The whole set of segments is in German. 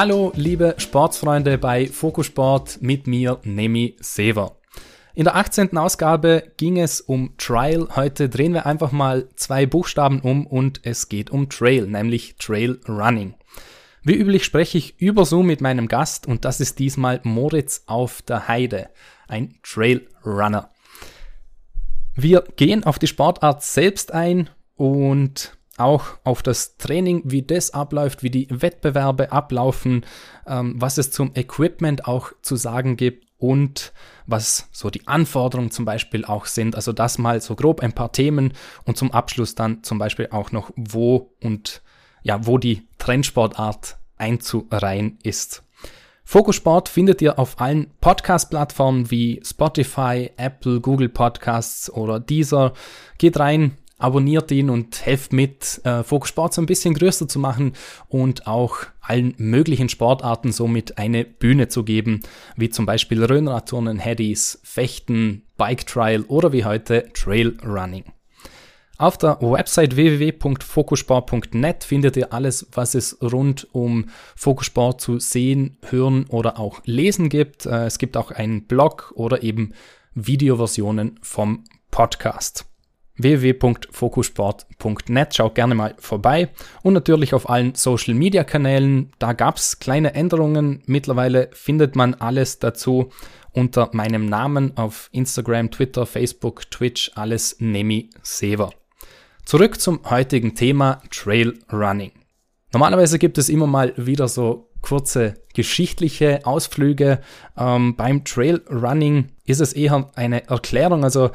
Hallo, liebe Sportsfreunde bei Fokusport mit mir, Nemi Sever. In der 18. Ausgabe ging es um Trial. Heute drehen wir einfach mal zwei Buchstaben um und es geht um Trail, nämlich Trail Running. Wie üblich spreche ich über Zoom mit meinem Gast und das ist diesmal Moritz auf der Heide, ein Trail Runner. Wir gehen auf die Sportart selbst ein und auch auf das Training, wie das abläuft, wie die Wettbewerbe ablaufen, ähm, was es zum Equipment auch zu sagen gibt und was so die Anforderungen zum Beispiel auch sind. Also das mal so grob ein paar Themen und zum Abschluss dann zum Beispiel auch noch, wo und ja, wo die Trendsportart einzureihen ist. Fokusport findet ihr auf allen Podcast-Plattformen wie Spotify, Apple, Google Podcasts oder Deezer. Geht rein, abonniert ihn und helft mit, äh, Fokus Sport so ein bisschen größer zu machen und auch allen möglichen Sportarten somit eine Bühne zu geben, wie zum Beispiel Röhnradturnen, Headies, Fechten, Bike Trial oder wie heute Trail Running. Auf der Website www.fokusport.net findet ihr alles, was es rund um Fokusport zu sehen, hören oder auch lesen gibt. Äh, es gibt auch einen Blog oder eben Videoversionen vom Podcast www.fokusport.net. Schaut gerne mal vorbei und natürlich auf allen Social Media Kanälen. Da gab es kleine Änderungen. Mittlerweile findet man alles dazu unter meinem Namen auf Instagram, Twitter, Facebook, Twitch, alles Nemi Sever. Zurück zum heutigen Thema Trail Running. Normalerweise gibt es immer mal wieder so kurze geschichtliche Ausflüge. Ähm, beim Trail Running ist es eher eine Erklärung. Also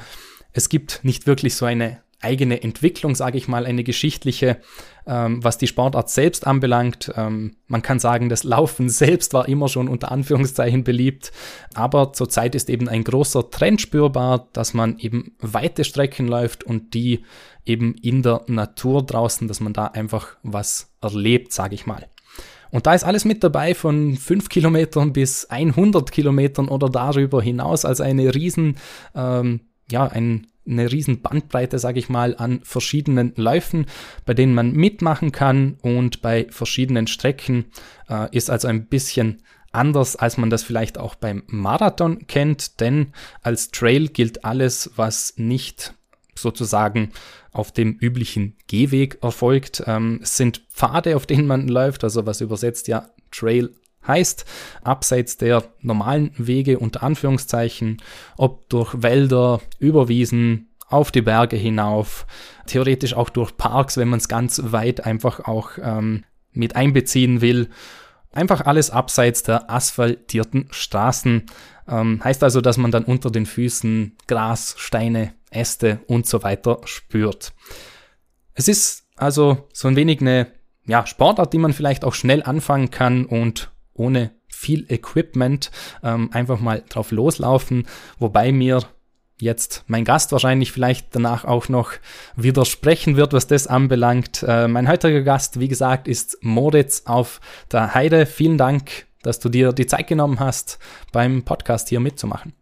es gibt nicht wirklich so eine eigene Entwicklung, sage ich mal, eine geschichtliche, ähm, was die Sportart selbst anbelangt. Ähm, man kann sagen, das Laufen selbst war immer schon unter Anführungszeichen beliebt, aber zurzeit ist eben ein großer Trend spürbar, dass man eben weite Strecken läuft und die eben in der Natur draußen, dass man da einfach was erlebt, sage ich mal. Und da ist alles mit dabei von 5 Kilometern bis 100 Kilometern oder darüber hinaus, also eine riesen ähm, ja, ein, eine riesen Bandbreite, sage ich mal, an verschiedenen Läufen, bei denen man mitmachen kann und bei verschiedenen Strecken äh, ist also ein bisschen anders, als man das vielleicht auch beim Marathon kennt, denn als Trail gilt alles, was nicht sozusagen auf dem üblichen Gehweg erfolgt. Ähm, es sind Pfade, auf denen man läuft, also was übersetzt ja Trail Heißt, abseits der normalen Wege unter Anführungszeichen, ob durch Wälder, über Wiesen, auf die Berge hinauf, theoretisch auch durch Parks, wenn man es ganz weit einfach auch ähm, mit einbeziehen will. Einfach alles abseits der asphaltierten Straßen. Ähm, heißt also, dass man dann unter den Füßen Gras, Steine, Äste und so weiter spürt. Es ist also so ein wenig eine ja, Sportart, die man vielleicht auch schnell anfangen kann und ohne viel Equipment ähm, einfach mal drauf loslaufen, wobei mir jetzt mein Gast wahrscheinlich vielleicht danach auch noch widersprechen wird, was das anbelangt. Äh, mein heutiger Gast, wie gesagt, ist Moritz auf der Heide. Vielen Dank, dass du dir die Zeit genommen hast, beim Podcast hier mitzumachen.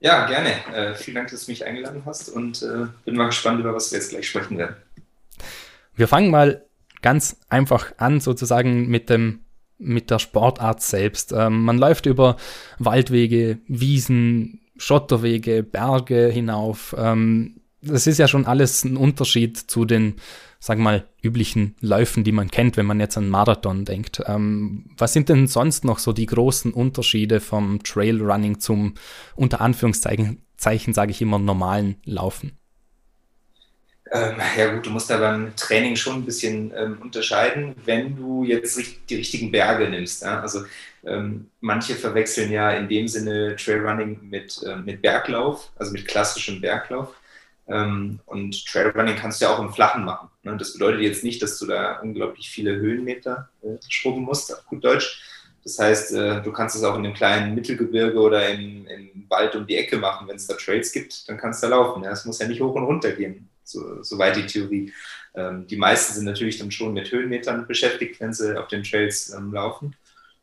Ja, gerne. Äh, vielen Dank, dass du mich eingeladen hast und äh, bin mal gespannt, über was wir jetzt gleich sprechen werden. Wir fangen mal ganz einfach an, sozusagen mit dem mit der Sportart selbst. Ähm, man läuft über Waldwege, Wiesen, Schotterwege, Berge hinauf. Ähm, das ist ja schon alles ein Unterschied zu den, wir mal, üblichen Läufen, die man kennt, wenn man jetzt an Marathon denkt. Ähm, was sind denn sonst noch so die großen Unterschiede vom Trailrunning zum unter Anführungszeichen, sage ich immer, normalen Laufen? Ähm, ja gut, du musst da beim Training schon ein bisschen ähm, unterscheiden, wenn du jetzt die richtigen Berge nimmst. Ja? Also ähm, manche verwechseln ja in dem Sinne Trailrunning mit, äh, mit Berglauf, also mit klassischem Berglauf. Ähm, und Trailrunning kannst du ja auch im Flachen machen. Ne? Das bedeutet jetzt nicht, dass du da unglaublich viele Höhenmeter äh, schrubben musst, auf gut Deutsch. Das heißt, äh, du kannst es auch in einem kleinen Mittelgebirge oder im, im Wald um die Ecke machen. Wenn es da Trails gibt, dann kannst du da laufen. Es muss ja nicht hoch und runter gehen so, soweit die Theorie. Ähm, die meisten sind natürlich dann schon mit Höhenmetern beschäftigt, wenn sie auf den Trails ähm, laufen.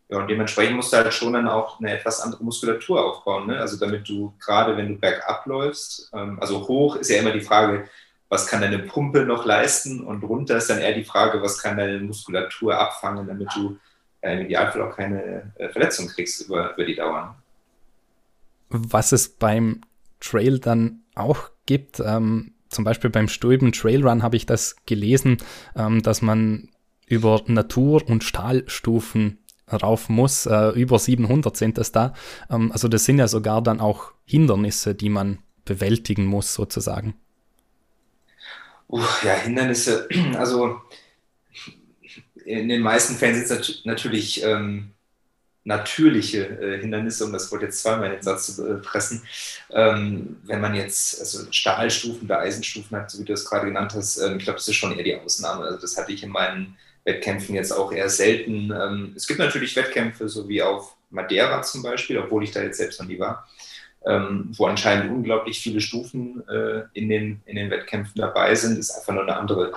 Ja, und dementsprechend musst du halt schon dann auch eine etwas andere Muskulatur aufbauen. Ne? Also damit du gerade, wenn du bergab läufst, ähm, also hoch ist ja immer die Frage, was kann deine Pumpe noch leisten? Und runter ist dann eher die Frage, was kann deine Muskulatur abfangen, damit du ja, im Idealfall auch keine äh, Verletzung kriegst über, über die Dauer. Was es beim Trail dann auch gibt, ähm, zum Beispiel beim Stulben Trailrun habe ich das gelesen, ähm, dass man über Natur- und Stahlstufen rauf muss. Äh, über 700 sind das da. Ähm, also das sind ja sogar dann auch Hindernisse, die man bewältigen muss, sozusagen. Uh, ja, Hindernisse, also in den meisten Fällen sind es natürlich ähm, natürliche äh, Hindernisse, um das Wort jetzt zweimal in den Satz zu äh, pressen. Ähm, wenn man jetzt also Stahlstufen oder Eisenstufen hat, so wie du es gerade genannt hast, ähm, ich glaube, das ist schon eher die Ausnahme. Also das hatte ich in meinen Wettkämpfen jetzt auch eher selten. Ähm, es gibt natürlich Wettkämpfe, so wie auf Madeira zum Beispiel, obwohl ich da jetzt selbst noch nie war, ähm, wo anscheinend unglaublich viele Stufen äh, in, den, in den Wettkämpfen dabei sind, ist einfach nur eine andere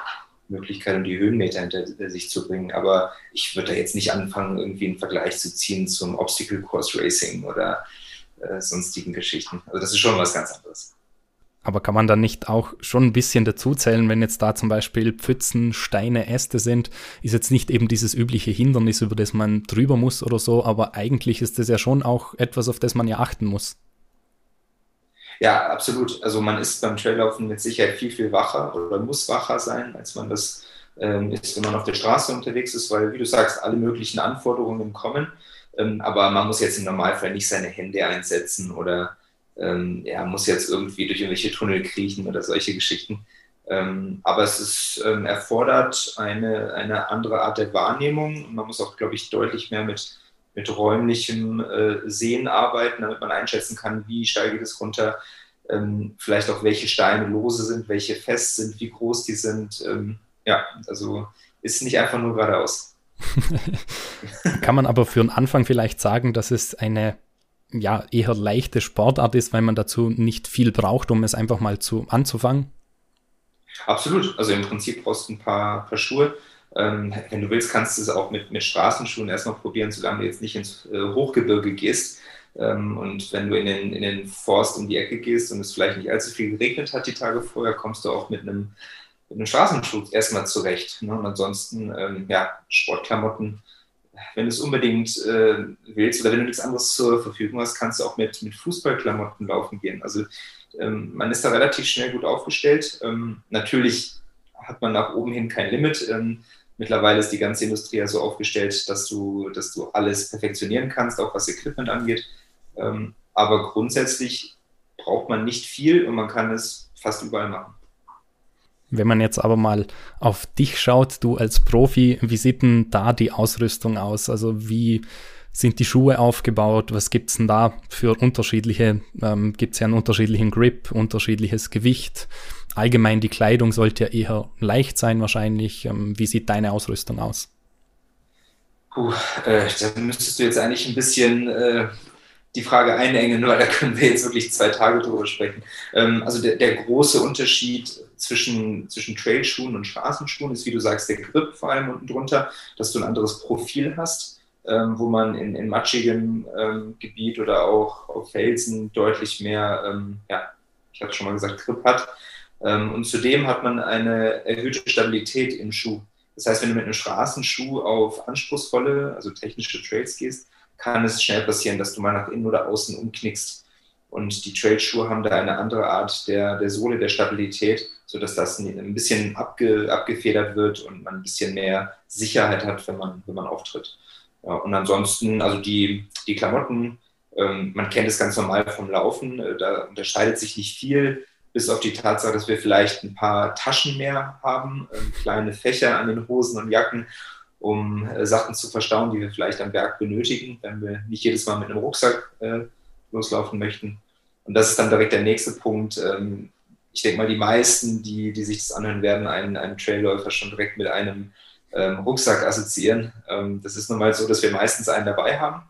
Möglichkeit, um die Höhenmeter hinter sich zu bringen. Aber ich würde da jetzt nicht anfangen, irgendwie einen Vergleich zu ziehen zum Obstacle Course Racing oder äh, sonstigen Geschichten. Also das ist schon was ganz anderes. Aber kann man dann nicht auch schon ein bisschen dazuzählen, wenn jetzt da zum Beispiel Pfützen, Steine, Äste sind, ist jetzt nicht eben dieses übliche Hindernis, über das man drüber muss oder so, aber eigentlich ist das ja schon auch etwas, auf das man ja achten muss. Ja, absolut. Also man ist beim Traillaufen mit Sicherheit viel, viel wacher oder muss wacher sein, als man das ähm, ist, wenn man auf der Straße unterwegs ist, weil, wie du sagst, alle möglichen Anforderungen kommen. Ähm, aber man muss jetzt im Normalfall nicht seine Hände einsetzen oder ähm, ja, muss jetzt irgendwie durch irgendwelche Tunnel kriechen oder solche Geschichten. Ähm, aber es ist, ähm, erfordert eine, eine andere Art der Wahrnehmung. Man muss auch, glaube ich, deutlich mehr mit, mit räumlichem äh, Sehen arbeiten, damit man einschätzen kann, wie steil geht es runter, ähm, vielleicht auch welche Steine lose sind, welche fest sind, wie groß die sind. Ähm, ja, also ist nicht einfach nur geradeaus. kann man aber für den Anfang vielleicht sagen, dass es eine ja, eher leichte Sportart ist, weil man dazu nicht viel braucht, um es einfach mal zu, anzufangen? Absolut. Also im Prinzip brauchst du ein paar, paar Schuhe. Ähm, wenn du willst, kannst du es auch mit, mit Straßenschuhen erstmal probieren, solange du jetzt nicht ins äh, Hochgebirge gehst. Ähm, und wenn du in den, in den Forst um die Ecke gehst und es vielleicht nicht allzu viel geregnet hat die Tage vorher, kommst du auch mit einem, mit einem Straßenschuh erstmal zurecht. Ne? Und ansonsten, ähm, ja, Sportklamotten wenn du es unbedingt äh, willst oder wenn du nichts anderes zur Verfügung hast, kannst du auch mit, mit Fußballklamotten laufen gehen. Also ähm, man ist da relativ schnell gut aufgestellt. Ähm, natürlich hat man nach oben hin kein Limit. Mittlerweile ist die ganze Industrie ja so aufgestellt, dass du, dass du alles perfektionieren kannst, auch was Equipment angeht. Ähm, aber grundsätzlich braucht man nicht viel und man kann es fast überall machen. Wenn man jetzt aber mal auf dich schaut, du als Profi, wie sieht denn da die Ausrüstung aus? Also wie sind die Schuhe aufgebaut? Was gibt es denn da für unterschiedliche, ähm, gibt es ja einen unterschiedlichen Grip, unterschiedliches Gewicht? Allgemein die Kleidung sollte ja eher leicht sein wahrscheinlich. Ähm, wie sieht deine Ausrüstung aus? Puh, äh, da müsstest du jetzt eigentlich ein bisschen äh, die Frage einengen, weil da können wir jetzt wirklich zwei Tage drüber sprechen. Ähm, also der, der, große Unterschied zwischen, zwischen Trailschuhen und Straßenschuhen ist, wie du sagst, der Grip vor allem unten drunter, dass du ein anderes Profil hast, ähm, wo man in, in matschigem ähm, Gebiet oder auch auf Felsen deutlich mehr, ähm, ja, ich hatte schon mal gesagt, Grip hat. Ähm, und zudem hat man eine erhöhte Stabilität im Schuh. Das heißt, wenn du mit einem Straßenschuh auf anspruchsvolle, also technische Trails gehst, kann es schnell passieren, dass du mal nach innen oder außen umknickst. Und die Trailschuhe haben da eine andere Art der, der Sohle, der Stabilität, sodass das ein bisschen abge, abgefedert wird und man ein bisschen mehr Sicherheit hat, wenn man, wenn man auftritt. Ja, und ansonsten, also die, die Klamotten, ähm, man kennt es ganz normal vom Laufen, äh, da unterscheidet sich nicht viel, bis auf die Tatsache, dass wir vielleicht ein paar Taschen mehr haben, äh, kleine Fächer an den Hosen und Jacken um äh, Sachen zu verstauen, die wir vielleicht am Berg benötigen, wenn wir nicht jedes Mal mit einem Rucksack äh, loslaufen möchten. Und das ist dann direkt der nächste Punkt. Ähm, ich denke mal, die meisten, die, die sich das anhören werden, einen, einen Trailläufer schon direkt mit einem ähm, Rucksack assoziieren. Ähm, das ist nun mal so, dass wir meistens einen dabei haben.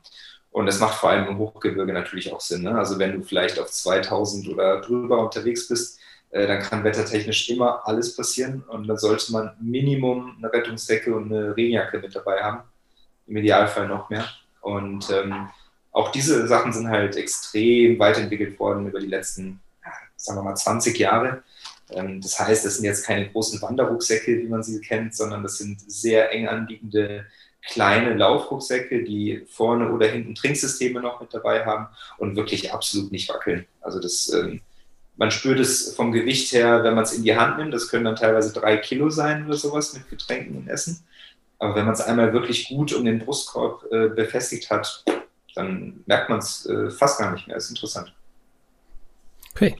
Und das macht vor allem im Hochgebirge natürlich auch Sinn. Ne? Also wenn du vielleicht auf 2000 oder drüber unterwegs bist, äh, dann kann wettertechnisch immer alles passieren und dann sollte man Minimum eine Rettungsdecke und eine Regenjacke mit dabei haben. Im Idealfall noch mehr. Und ähm, auch diese Sachen sind halt extrem weiterentwickelt worden über die letzten, sagen wir mal, 20 Jahre. Ähm, das heißt, das sind jetzt keine großen Wanderrucksäcke, wie man sie kennt, sondern das sind sehr eng anliegende kleine Laufrucksäcke, die vorne oder hinten Trinksysteme noch mit dabei haben und wirklich absolut nicht wackeln. Also das, ähm, man spürt es vom Gewicht her, wenn man es in die Hand nimmt. Das können dann teilweise drei Kilo sein oder sowas mit Getränken und Essen. Aber wenn man es einmal wirklich gut um den Brustkorb äh, befestigt hat, dann merkt man es äh, fast gar nicht mehr. Das ist interessant. Okay,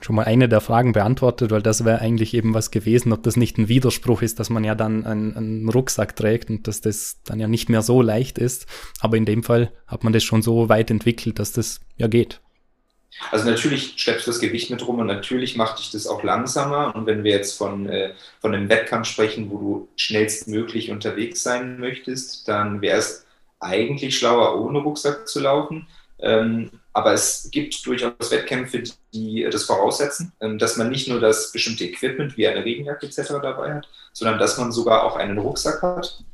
schon mal eine der Fragen beantwortet, weil das wäre eigentlich eben was gewesen, ob das nicht ein Widerspruch ist, dass man ja dann einen, einen, Rucksack trägt und dass das dann ja nicht mehr so leicht ist. Aber in dem Fall hat man das schon so weit entwickelt, dass das ja geht. Also natürlich schleppst du das Gewicht mit rum und natürlich macht dich das auch langsamer. Und wenn wir jetzt von, äh, von einem Wettkampf sprechen, wo du schnellstmöglich unterwegs sein möchtest, dann wäre es eigentlich schlauer, ohne Rucksack zu laufen. Ähm, aber es gibt durchaus Wettkämpfe, die das voraussetzen, ähm, dass man nicht nur das bestimmte Equipment wie eine Regenjacke etc. dabei hat, sondern dass man sogar auch einen Rucksack hat.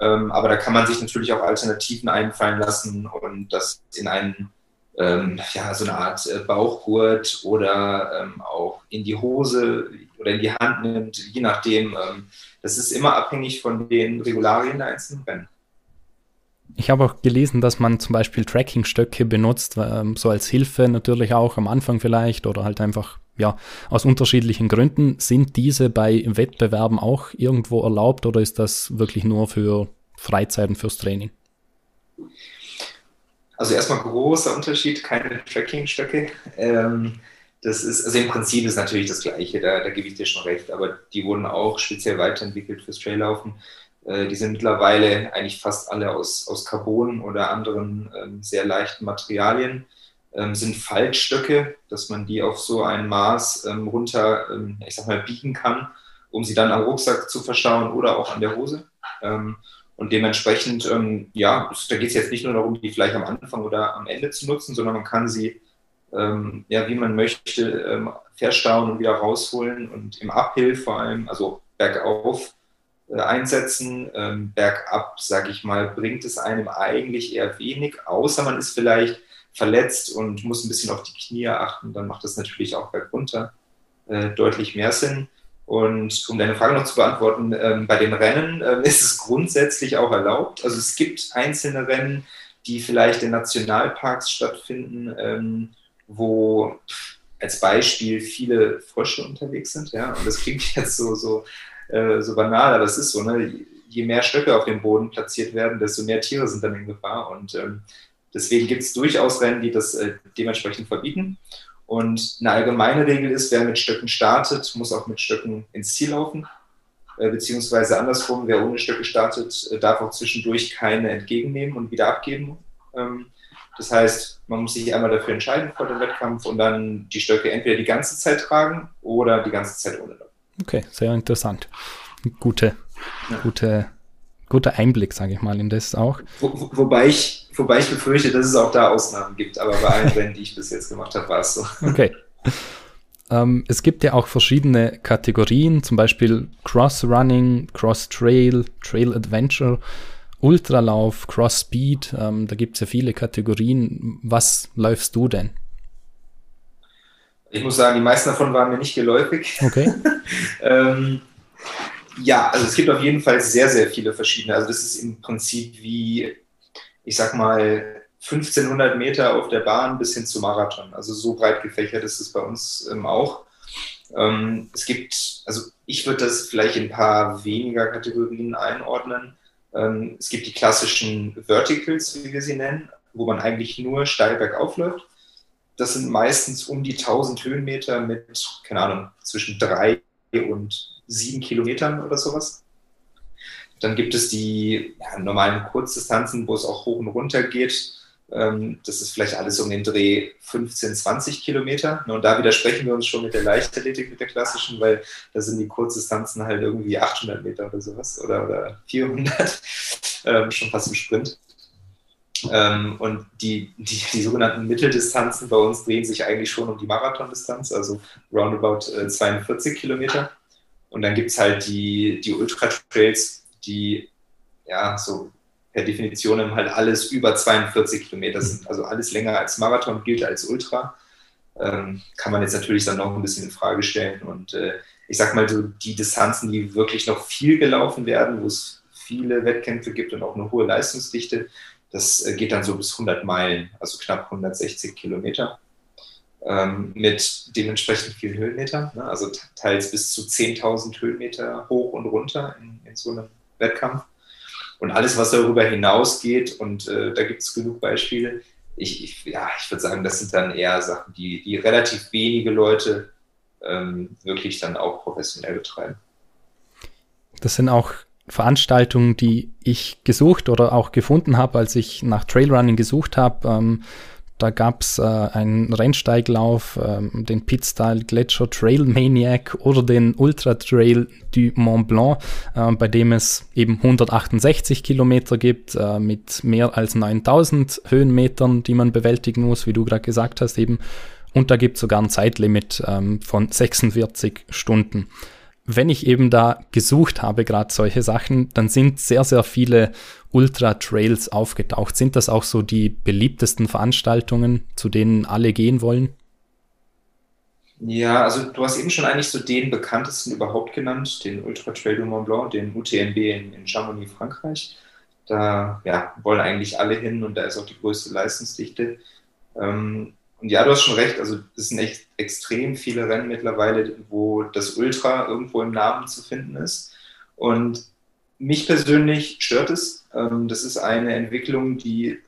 Ähm, aber da kann man sich natürlich auch Alternativen einfallen lassen und das in einen ähm, ja, so eine Art äh, Bauchgurt oder auch in die Hose oder in die Hand nimmt, je nachdem. Das ist immer abhängig von den Regularien der einzelnen Rennen. Ich habe auch gelesen, dass man zum Beispiel Trackingstöcke benutzt, ähm, so als Hilfe natürlich auch am Anfang vielleicht oder halt einfach, ja, aus unterschiedlichen Gründen. Sind diese bei Wettbewerben auch irgendwo erlaubt oder ist das wirklich nur für Freizeiten fürs Training? Also erstmal großer Unterschied, keine Tracking-Stöcke. Ähm, das ist, also im Prinzip ist natürlich das Gleiche, da, da gebe ich dir schon recht, aber die wurden auch speziell weiterentwickelt fürs Traillaufen. Äh, die sind mittlerweile eigentlich fast alle aus, aus Carbon oder anderen ähm, sehr leichten Materialien. Ähm, sind Faltstöcke, dass man die auf so ein Maß ähm, runter, ähm, ich sag mal, biegen kann, um sie dann am Rucksack zu verstauen oder auch an der Hose. Ähm, und dementsprechend, ähm, ja, da geht es jetzt nicht nur darum, die vielleicht am Anfang oder am Ende zu nutzen, sondern man kann sie, ja, wie man möchte, verstauen und wieder rausholen und im Uphill vor allem, also bergauf, einsetzen. Ähm, bergab, sage ich mal, bringt es einem eigentlich eher wenig, außer man ist vielleicht verletzt und muss ein bisschen auf die Knie achten, dann macht das natürlich auch bergunter äh, deutlich mehr Sinn. Und um deine Frage noch zu beantworten, ähm, bei den Rennen ähm, ist es grundsätzlich auch erlaubt. Also es gibt einzelne Rennen, die vielleicht in Nationalparks stattfinden, ähm, wo als Beispiel viele Frösche unterwegs sind. Ja? Und das klingt jetzt so, so, äh, so banal, aber es ist so. Ne? Je mehr Stöcke auf dem Boden platziert werden, desto mehr Tiere sind dann in Gefahr. Und ähm, deswegen gibt es durchaus Rennen, die das äh, dementsprechend verbieten. Und eine allgemeine Regel ist, wer mit Stöcken startet, muss auch mit Stöcken ins Ziel laufen. Äh, beziehungsweise andersrum, wer ohne Stöcke startet, äh, darf auch zwischendurch keine entgegennehmen und wieder abgeben. Ähm, das heißt, man muss sich einmal dafür entscheiden vor dem Wettkampf und dann die Stöcke entweder die ganze Zeit tragen oder die ganze Zeit ohne. Okay, sehr interessant. Gute, ja. gute guter Einblick, sage ich mal, in das auch. Wo, wobei, ich, wobei ich befürchte, dass es auch da Ausnahmen gibt, aber bei allen Rennen, die ich bis jetzt gemacht habe, war es so. Okay. Ähm, es gibt ja auch verschiedene Kategorien, zum Beispiel Cross Running, Cross Trail, Trail Adventure, Ultralauf, Cross Speed. Ähm, da gibt es ja viele Kategorien. Was läufst du denn? Ich muss sagen, die meisten davon waren mir nicht geläufig. Okay. ähm, ja, also es gibt auf jeden Fall sehr, sehr viele verschiedene. Also das ist im Prinzip wie, ich sag mal, 1500 Meter auf der Bahn bis hin zum Marathon. Also so breit gefächert ist es bei uns ähm, auch. Ähm, es gibt, also ich würde das vielleicht in ein paar weniger Kategorien einordnen. Ähm, es gibt die klassischen Verticals, wie wir sie nennen, wo man eigentlich nur steil bergauf läuft. Das sind meistens um die 1000 Höhenmeter mit, keine Ahnung, zwischen drei und sieben Kilometern oder sowas. Dann gibt es die ja, normalen Kurzdistanzen, wo es auch hoch und runter geht. Ähm, das ist vielleicht alles um den Dreh 15, 20 Kilometer. Und da widersprechen wir uns schon mit der Leichtathletik, mit der klassischen, weil da sind die Kurzdistanzen halt irgendwie 800 Meter oder sowas oder, oder 400, ähm, schon fast im Sprint. Ähm, und die, die, die, sogenannten Mitteldistanzen bei uns drehen sich eigentlich schon um die Marathondistanz, also roundabout äh, 42 Kilometer. Und dann gibt es halt die, die Ultra-Trails, die ja so per Definition halt alles über 42 Kilometer sind. Also alles länger als Marathon gilt als Ultra. Ähm, kann man jetzt natürlich dann noch ein bisschen in Frage stellen. Und äh, ich sag mal so, die Distanzen, die wirklich noch viel gelaufen werden, wo es viele Wettkämpfe gibt und auch eine hohe Leistungsdichte. Das äh, geht dann so bis 100 Meilen, also knapp 160 Kilometer ähm, mit dementsprechend vielen Höhenmetern, ne? also teils bis zu 10.000 Höhenmeter hoch und runter in, in, so einem Wettkampf. Und alles, was darüber hinausgeht, und äh, da gibt es genug Beispiele, ich, ich, ja, ich würde sagen, das sind dann eher Sachen, die, die relativ wenige Leute ähm, wirklich dann auch professionell betreiben. Das sind auch Veranstaltungen, die ich gesucht oder auch gefunden habe, als ich nach Trailrunning gesucht habe. Ähm, da gab es äh, einen Rennsteiglauf, ähm, den Pitstyle Gletscher Trail Maniac oder den Ultra Trail du Mont Blanc, äh, bei dem es eben 168 Kilometer gibt äh, mit mehr als 9000 Höhenmetern, die man bewältigen muss, wie du gerade gesagt hast eben. Und da gibt es sogar ein Zeitlimit ähm, von 46 Stunden wenn ich eben da gesucht habe, gerade solche Sachen, dann sind sehr, sehr viele Ultra-Trails aufgetaucht. Sind das auch so die beliebtesten Veranstaltungen, zu denen alle gehen wollen? Ja, also du hast eben schon eigentlich so den bekanntesten überhaupt genannt, den Ultra Trail du Mont Blanc, den UTMB in, in Chamonix, Frankreich. Da ja, wollen eigentlich alle hin und da ist auch die größte Leistungsdichte. Ähm, und ja, du hast schon recht, also es sind echt extrem viele Rennen mittlerweile, wo das Ultra irgendwo im Namen zu finden ist. Und mich persönlich stört es. Ähm, das ist eine Entwicklung, die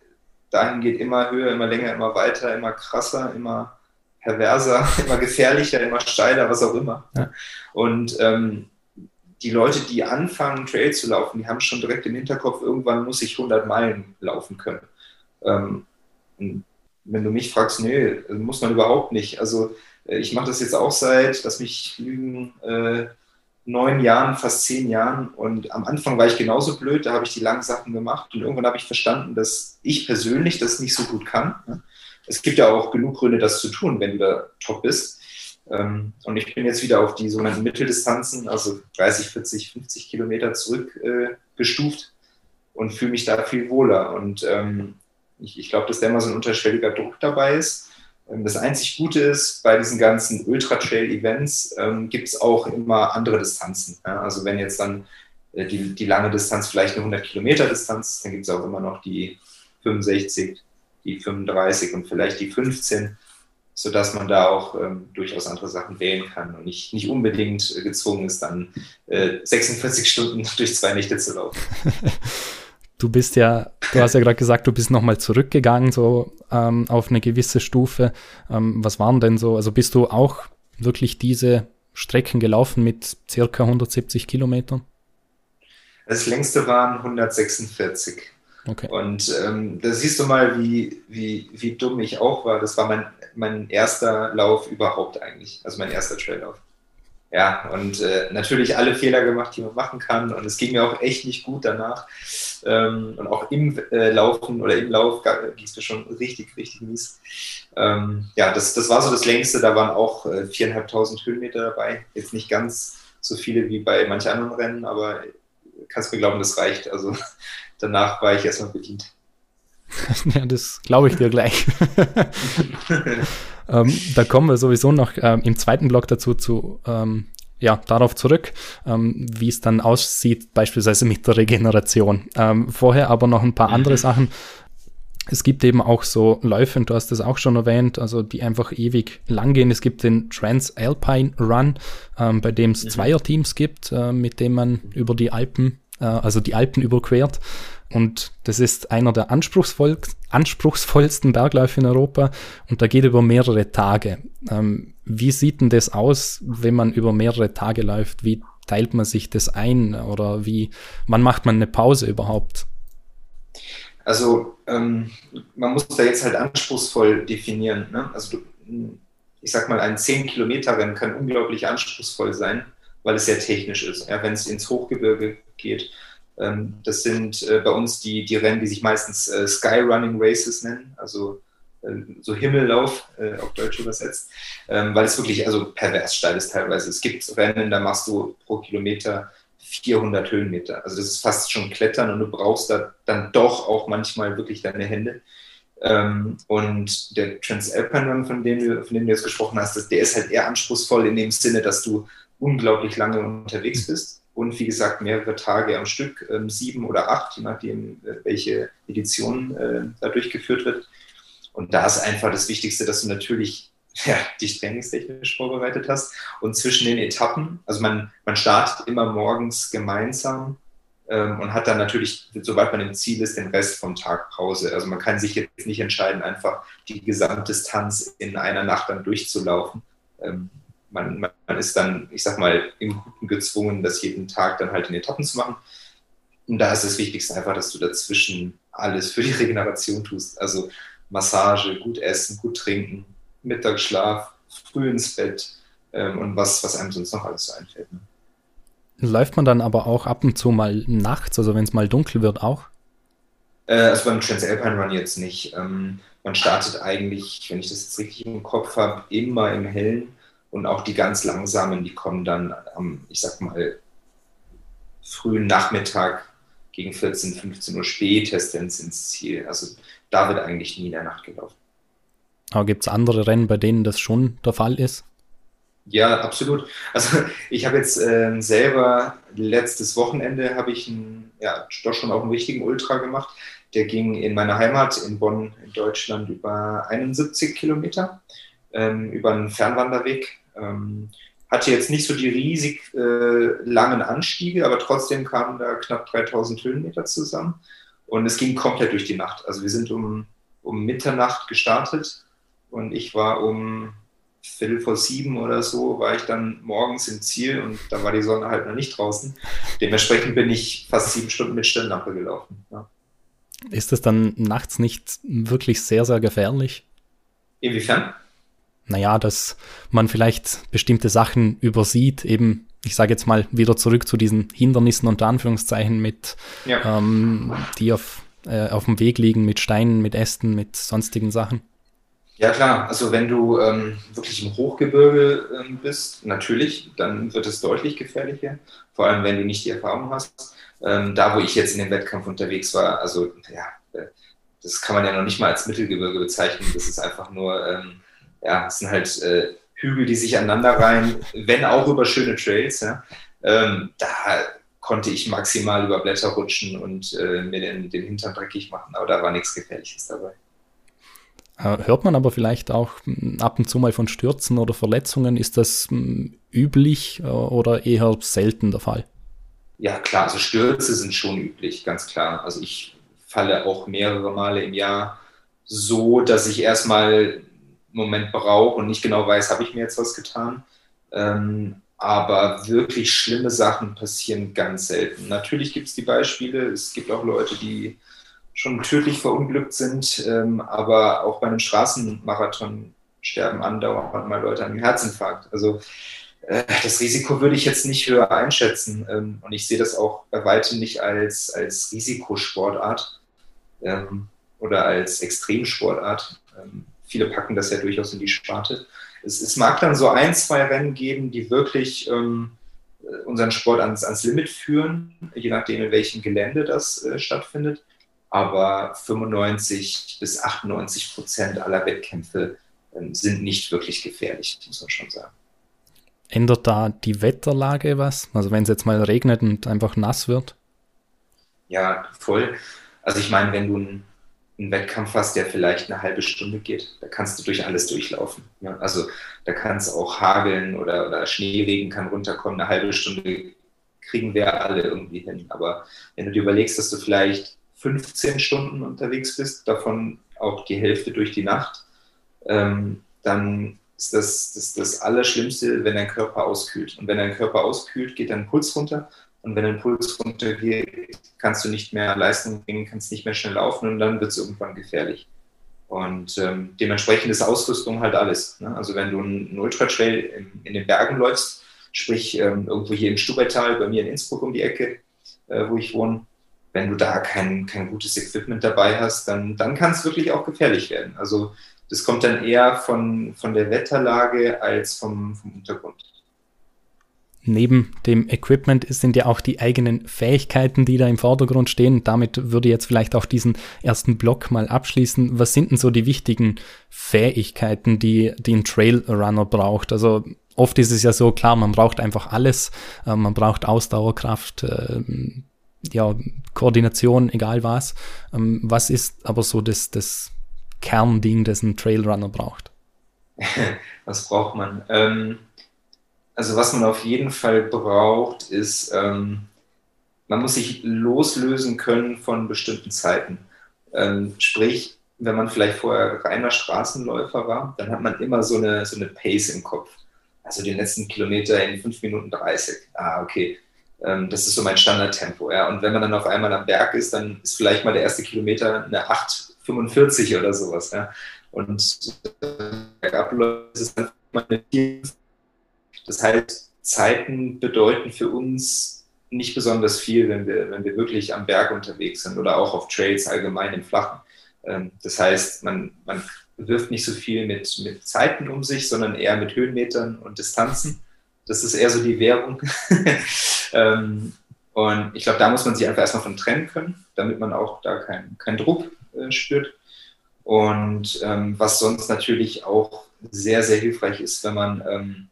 dahin geht, immer höher, immer länger, immer weiter, immer krasser, immer perverser, immer gefährlicher, immer steiler, was auch immer. Ja. Und ähm, die Leute, die anfangen, Trail zu laufen, die haben schon direkt im Hinterkopf, irgendwann muss ich 100 Meilen laufen können. Ähm, wenn du mich fragst, nee, muss man überhaupt nicht. Also ich mache das jetzt auch seit, lass mich lügen, äh, neun Jahren, fast zehn Jahren. Und am Anfang war ich genauso blöd, da habe ich die langen Sachen gemacht. Und irgendwann habe ich verstanden, dass ich persönlich das nicht so gut kann. Es gibt ja auch genug Gründe, das zu tun, wenn du da top bist. Ähm, und ich bin jetzt wieder auf die sogenannten Mitteldistanzen, also 30, 40, 50 Kilometer zurückgestuft äh, und fühle mich da viel wohler. Und ähm, ich, ich glaube, dass da immer so ein unterschwelliger Druck dabei ist. Ähm, das einzig Gute ist, bei diesen ganzen Ultra-Trail-Events ähm, gibt es auch immer andere Distanzen. Ja? Also wenn jetzt dann äh, die, die lange Distanz vielleicht eine 100 Kilometer Distanz ist, dann gibt es auch immer noch die 65, die 35 und vielleicht die 15, sodass man da auch ähm, durchaus andere Sachen wählen kann und nicht, nicht unbedingt gezwungen ist, dann äh, 46 Stunden durch zwei Nächte zu laufen. du bist ja, du hast ja gerade gesagt, du bist nochmal zurückgegangen, so ähm, auf eine gewisse Stufe. Ähm, was waren denn so, also bist du auch wirklich diese Strecken gelaufen mit circa 170 Kilometern? Das längste waren 146. Okay. Und ähm, da siehst du mal, wie, wie, wie dumm ich auch war. Das war mein, mein erster Lauf überhaupt eigentlich, also mein erster Traillauf. Ja, und äh, natürlich alle Fehler gemacht, die man machen kann. Und es ging mir auch echt nicht gut danach. Ähm, und auch im äh, Laufen oder im Lauf ging es mir schon richtig, richtig mies. Ähm, ja, das, das war so das längste. Da waren auch äh, viereinhalbtausend Höhenmeter dabei. Jetzt nicht ganz so viele wie bei manchen anderen Rennen, aber kannst mir glauben, das reicht. Also danach war ich erstmal bedient. ja, das glaube ich dir gleich. ähm, da kommen wir sowieso noch ähm, im zweiten Block dazu zu ähm, ja, darauf zurück, ähm, wie es dann aussieht, beispielsweise mit der Regeneration. Ähm, vorher aber noch ein paar andere mhm. Sachen. Es gibt eben auch so Läufe, und du hast das auch schon erwähnt, also die einfach ewig lang gehen. Es gibt den Transalpine Run, ähm, bei dem es mhm. Zweierteams gibt, äh, mit dem man über die Alpen, äh, also die Alpen überquert. Und das ist einer der anspruchsvoll, anspruchsvollsten Bergläufe in Europa und da geht über mehrere Tage. Ähm, wie sieht denn das aus, wenn man über mehrere Tage läuft? Wie teilt man sich das ein oder wie, wann macht man eine Pause überhaupt? Also ähm, man muss da jetzt halt anspruchsvoll definieren. Ne? Also ich sag mal, ein 10-Kilometer-Rennen kann unglaublich anspruchsvoll sein, weil es sehr technisch ist. Ja, wenn es ins Hochgebirge geht, das sind äh, bei uns die, die Rennen, die sich meistens äh, Skyrunning Races nennen, also äh, so Himmellauf auf Deutsch übersetzt, ähm, weil es wirklich also pervers steil ist teilweise. Es gibt Rennen, da machst du pro Kilometer 400 Höhenmeter. Also das ist fast schon Klettern und du brauchst da dann doch auch manchmal wirklich deine Hände. Ähm, und der Transalpine Run, von dem, du, von dem du jetzt gesprochen hast, der ist halt eher anspruchsvoll in dem Sinne, dass du unglaublich lange unterwegs bist und wie gesagt mehrere Tage am Stück, ähm, sieben oder acht, je nachdem, äh, welche Edition äh, da durchgeführt wird. Und da ist einfach das Wichtigste, dass du natürlich ja, dich trainingstechnisch vorbereitet hast und zwischen den Etappen, also man, man startet immer morgens gemeinsam ähm, und hat dann natürlich, sobald man im Ziel ist, den Rest vom Tag Pause. Also man kann sich jetzt nicht entscheiden, einfach die Gesamtdistanz in einer Nacht dann durchzulaufen. Ähm, man, man ist dann, ich sag mal, im Guten gezwungen, das jeden Tag dann halt in Etappen zu machen. Und da ist das Wichtigste einfach, dass du dazwischen alles für die Regeneration tust. Also Massage, gut essen, gut trinken, Mittagsschlaf, früh ins Bett ähm, und was, was einem sonst noch alles so einfällt. Ne? Läuft man dann aber auch ab und zu mal nachts, also wenn es mal dunkel wird, auch? Äh, also beim Transalpine Run jetzt nicht. Ähm, man startet eigentlich, wenn ich das jetzt richtig im Kopf habe, immer im Hellen und auch die ganz langsamen, die kommen dann am, ich sag mal, frühen Nachmittag gegen 14, 15 Uhr spätestens ins Ziel. Also da wird eigentlich nie in der Nacht gelaufen. Aber gibt es andere Rennen, bei denen das schon der Fall ist? Ja, absolut. Also ich habe jetzt äh, selber letztes Wochenende habe ich ein, ja, doch schon auch einen richtigen Ultra gemacht. Der ging in meiner Heimat in Bonn in Deutschland über 71 Kilometer, ähm, über einen Fernwanderweg. Ähm, hatte jetzt nicht so die riesig äh, langen Anstiege, aber trotzdem kamen da knapp 3000 Höhenmeter zusammen. Und es ging komplett durch die Nacht. Also wir sind um, um Mitternacht gestartet und ich war um Viertel vor sieben oder so, war ich dann morgens im Ziel und da war die Sonne halt noch nicht draußen. Dementsprechend bin ich fast sieben Stunden mit Stirnlampe gelaufen. Ja. Ist das dann nachts nicht wirklich sehr, sehr gefährlich? Inwiefern? Naja, dass man vielleicht bestimmte Sachen übersieht, eben, ich sage jetzt mal wieder zurück zu diesen Hindernissen unter Anführungszeichen mit, ja. ähm, die auf, äh, auf dem Weg liegen, mit Steinen, mit Ästen, mit sonstigen Sachen. Ja klar, also wenn du ähm, wirklich im Hochgebirge ähm, bist, natürlich, dann wird es deutlich gefährlicher, vor allem wenn du nicht die Erfahrung hast. Ähm, da, wo ich jetzt in dem Wettkampf unterwegs war, also ja, äh, das kann man ja noch nicht mal als Mittelgebirge bezeichnen, das ist einfach nur, ähm, ja, es sind halt äh, Hügel, die sich aneinander rein, wenn auch über schöne Trails, ja. Ähm, da konnte ich maximal über Blätter rutschen und äh, mir den, den Hintern dreckig machen, aber da war nichts Gefährliches dabei. Äh, hört man aber vielleicht auch hm, ab und zu mal von Stürzen oder Verletzungen. Ist das hm, üblich äh, oder eher selten der Fall? Ja, klar, also Stürze sind schon üblich, ganz klar. Also ich falle auch mehrere Male im Jahr so, dass ich erstmal Moment brauche und nicht genau weiß, habe ich mir jetzt was getan. Ähm, aber wirklich schlimme Sachen passieren ganz selten. Natürlich gibt es die Beispiele, es gibt auch Leute, die schon tödlich verunglückt sind, ähm, aber auch bei einem Straßenmarathon sterben andauernd mal Leute an einem Herzinfarkt. Also äh, das Risiko würde ich jetzt nicht höher einschätzen ähm, und ich sehe das auch bei weitem nicht als, als Risikosportart ähm, oder als Extremsportart. Viele packen das ja durchaus in die Sparte. Es, es, mag dann so ein, zwei Rennen geben, die wirklich ähm, unseren Sport ans, ans Limit führen, je nachdem, in welchem Gelände das äh, stattfindet aber 95 bis 98 Prozent aller Wettkämpfe ähm, sind nicht wirklich gefährlich, muss man schon sagen. Ändert da die Wetterlage was? Also wenn es jetzt mal regnet und einfach nass wird? Ja, voll. Also ich meine, wenn du einen, einen Wettkampf hast, der vielleicht eine halbe Stunde geht, da kannst du durch alles durchlaufen. Ja, also da kann es auch hageln oder, oder Schneeregen kann runterkommen. Eine halbe Stunde kriegen wir alle irgendwie hin. Aber wenn du dir überlegst, dass du vielleicht 15 Stunden unterwegs bist, davon auch die Hälfte durch die Nacht, ähm, dann ist das, das das Allerschlimmste, wenn dein Körper auskühlt. Und wenn dein Körper auskühlt, geht dein Puls runter. Und wenn dein Puls runtergeht, kannst du nicht mehr Leistung bringen, kannst nicht mehr schnell laufen und dann wird es irgendwann gefährlich. Und ähm, dementsprechend ist Ausrüstung halt alles. Ne? Also wenn du einen Ultratrail in, in den Bergen läufst, sprich ähm, irgendwo hier im Stubaital, bei mir in Innsbruck um die Ecke, äh, wo ich wohne, wenn du da kein, kein gutes Equipment dabei hast, dann, dann kann es wirklich auch gefährlich werden. Also das kommt dann eher von, von der Wetterlage als vom, vom Untergrund. Neben dem Equipment sind ja auch die eigenen Fähigkeiten, die da im Vordergrund stehen. Damit würde ich jetzt vielleicht auch diesen ersten Block mal abschließen. Was sind denn so die wichtigen Fähigkeiten, die, die ein Trailrunner braucht? Also oft ist es ja so, klar, man braucht einfach alles. Äh, man braucht Ausdauerkraft, äh, ja, Koordination, egal was. Ähm, was ist aber so das, das Kernding, das ein Trailrunner braucht? was braucht man? Ähm, also was man auf jeden Fall braucht, ist, ähm, man muss sich loslösen können von bestimmten Zeiten. Ähm, sprich, wenn man vielleicht vorher reiner Straßenläufer war, dann hat man immer so eine, so eine Pace im Kopf. Also den letzten Kilometer in 5 Minuten 30. Ah, okay. Ähm, das ist so mein Standardtempo. Ja. Und wenn man dann auf einmal am Berg ist, dann ist vielleicht mal der erste Kilometer eine 8,45 oder sowas. Ja. Und bergab ist es dann mal eine 4. Das heißt, Zeiten bedeuten für uns nicht besonders viel, wenn wir, wenn wir wirklich am Berg unterwegs sind oder auch auf Trails allgemein im Flachen. Ähm, das heißt, man, man wirft nicht so viel mit, mit Zeiten um sich, sondern eher mit Höhenmetern und Distanzen. Das ist eher so die Währung. Ähm, und ich glaube, da muss man sich einfach erstmal von trennen können, damit man auch da keinen kein Druck äh, spürt. Und ähm, was sonst natürlich auch sehr, sehr hilfreich ist, wenn man, ähm,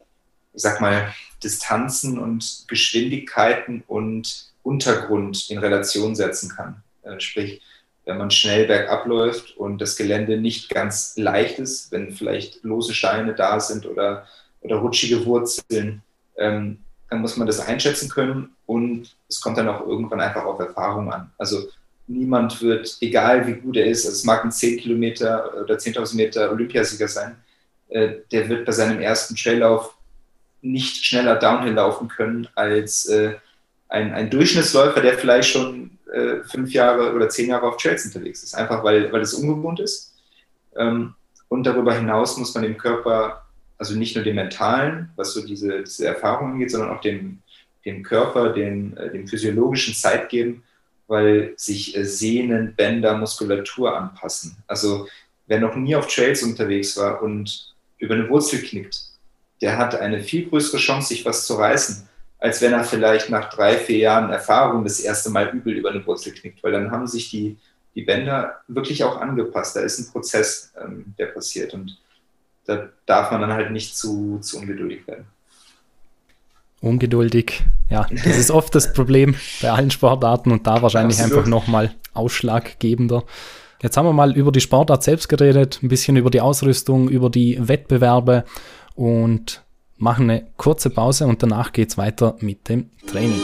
sag mal, Distanzen und Geschwindigkeiten und Untergrund in Relation setzen kann. Äh, sprich, wenn man schnell bergab läuft und das Gelände nicht ganz leicht ist, wenn vielleicht lose Steine da sind oder, oder rutschige Wurzeln, ähm, dann muss man das einschätzen können und es kommt dann auch irgendwann einfach auf Erfahrung an. Also niemand wird, egal wie gut er ist, also es mag ein 10 Kilometer oder 10.000 Meter Olympiasieger sein, äh, der wird bei seinem ersten Traillauf nicht schneller Downhill laufen können als äh, ein, ein Durchschnittsläufer, der vielleicht schon äh, fünf Jahre oder zehn Jahre auf Trails unterwegs ist, einfach weil, weil es ungewohnt ist. Ähm, und darüber hinaus muss man dem Körper, also nicht nur dem mentalen, was so diese, diese Erfahrung angeht, sondern auch dem, dem Körper, dem, äh, dem physiologischen Zeit geben, weil sich äh, Sehnen, Bänder, Muskulatur anpassen. Also wer noch nie auf Trails unterwegs war und über eine Wurzel knickt, der hat eine viel größere Chance, sich was zu reißen, als wenn er vielleicht nach drei, vier Jahren Erfahrung das erste Mal übel über eine Wurzel knickt, weil dann haben sich die, die Bänder wirklich auch angepasst. Da ist ein Prozess, ähm, der passiert und da darf man dann halt nicht zu, zu ungeduldig werden. Ungeduldig, ja, das ist oft das Problem bei allen Sportarten und da wahrscheinlich Absolut. einfach nochmal ausschlaggebender. Jetzt haben wir mal über die Sportart selbst geredet, ein bisschen über die Ausrüstung, über die Wettbewerbe und machen eine kurze Pause und danach geht es weiter mit dem Training.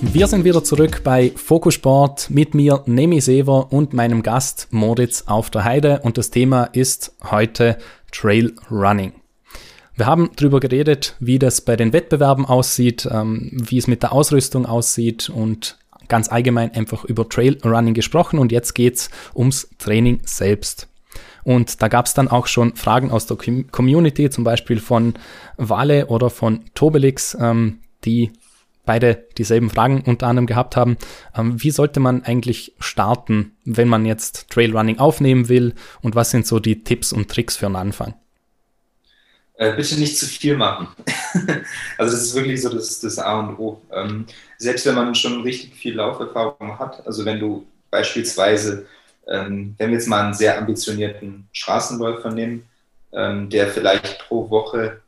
Wir sind wieder zurück bei Fokussport mit mir, Nemi Sever und meinem Gast Moritz auf der Heide und das Thema ist heute Trail Running. Wir haben darüber geredet, wie das bei den Wettbewerben aussieht, ähm, wie es mit der Ausrüstung aussieht und ganz allgemein einfach über Trailrunning gesprochen und jetzt geht's ums Training selbst. Und da gab es dann auch schon Fragen aus der Community, zum Beispiel von Wale oder von Tobelix, ähm, die beide dieselben Fragen unter anderem gehabt haben. Ähm, wie sollte man eigentlich starten, wenn man jetzt Trailrunning aufnehmen will und was sind so die Tipps und Tricks für einen Anfang? Äh, bitte nicht zu viel machen. also das ist wirklich so das, das A und O. Ähm, selbst wenn man schon richtig viel Lauferfahrung hat, also wenn du beispielsweise, ähm, wenn wir jetzt mal einen sehr ambitionierten Straßenläufer nehmen, ähm, der vielleicht pro Woche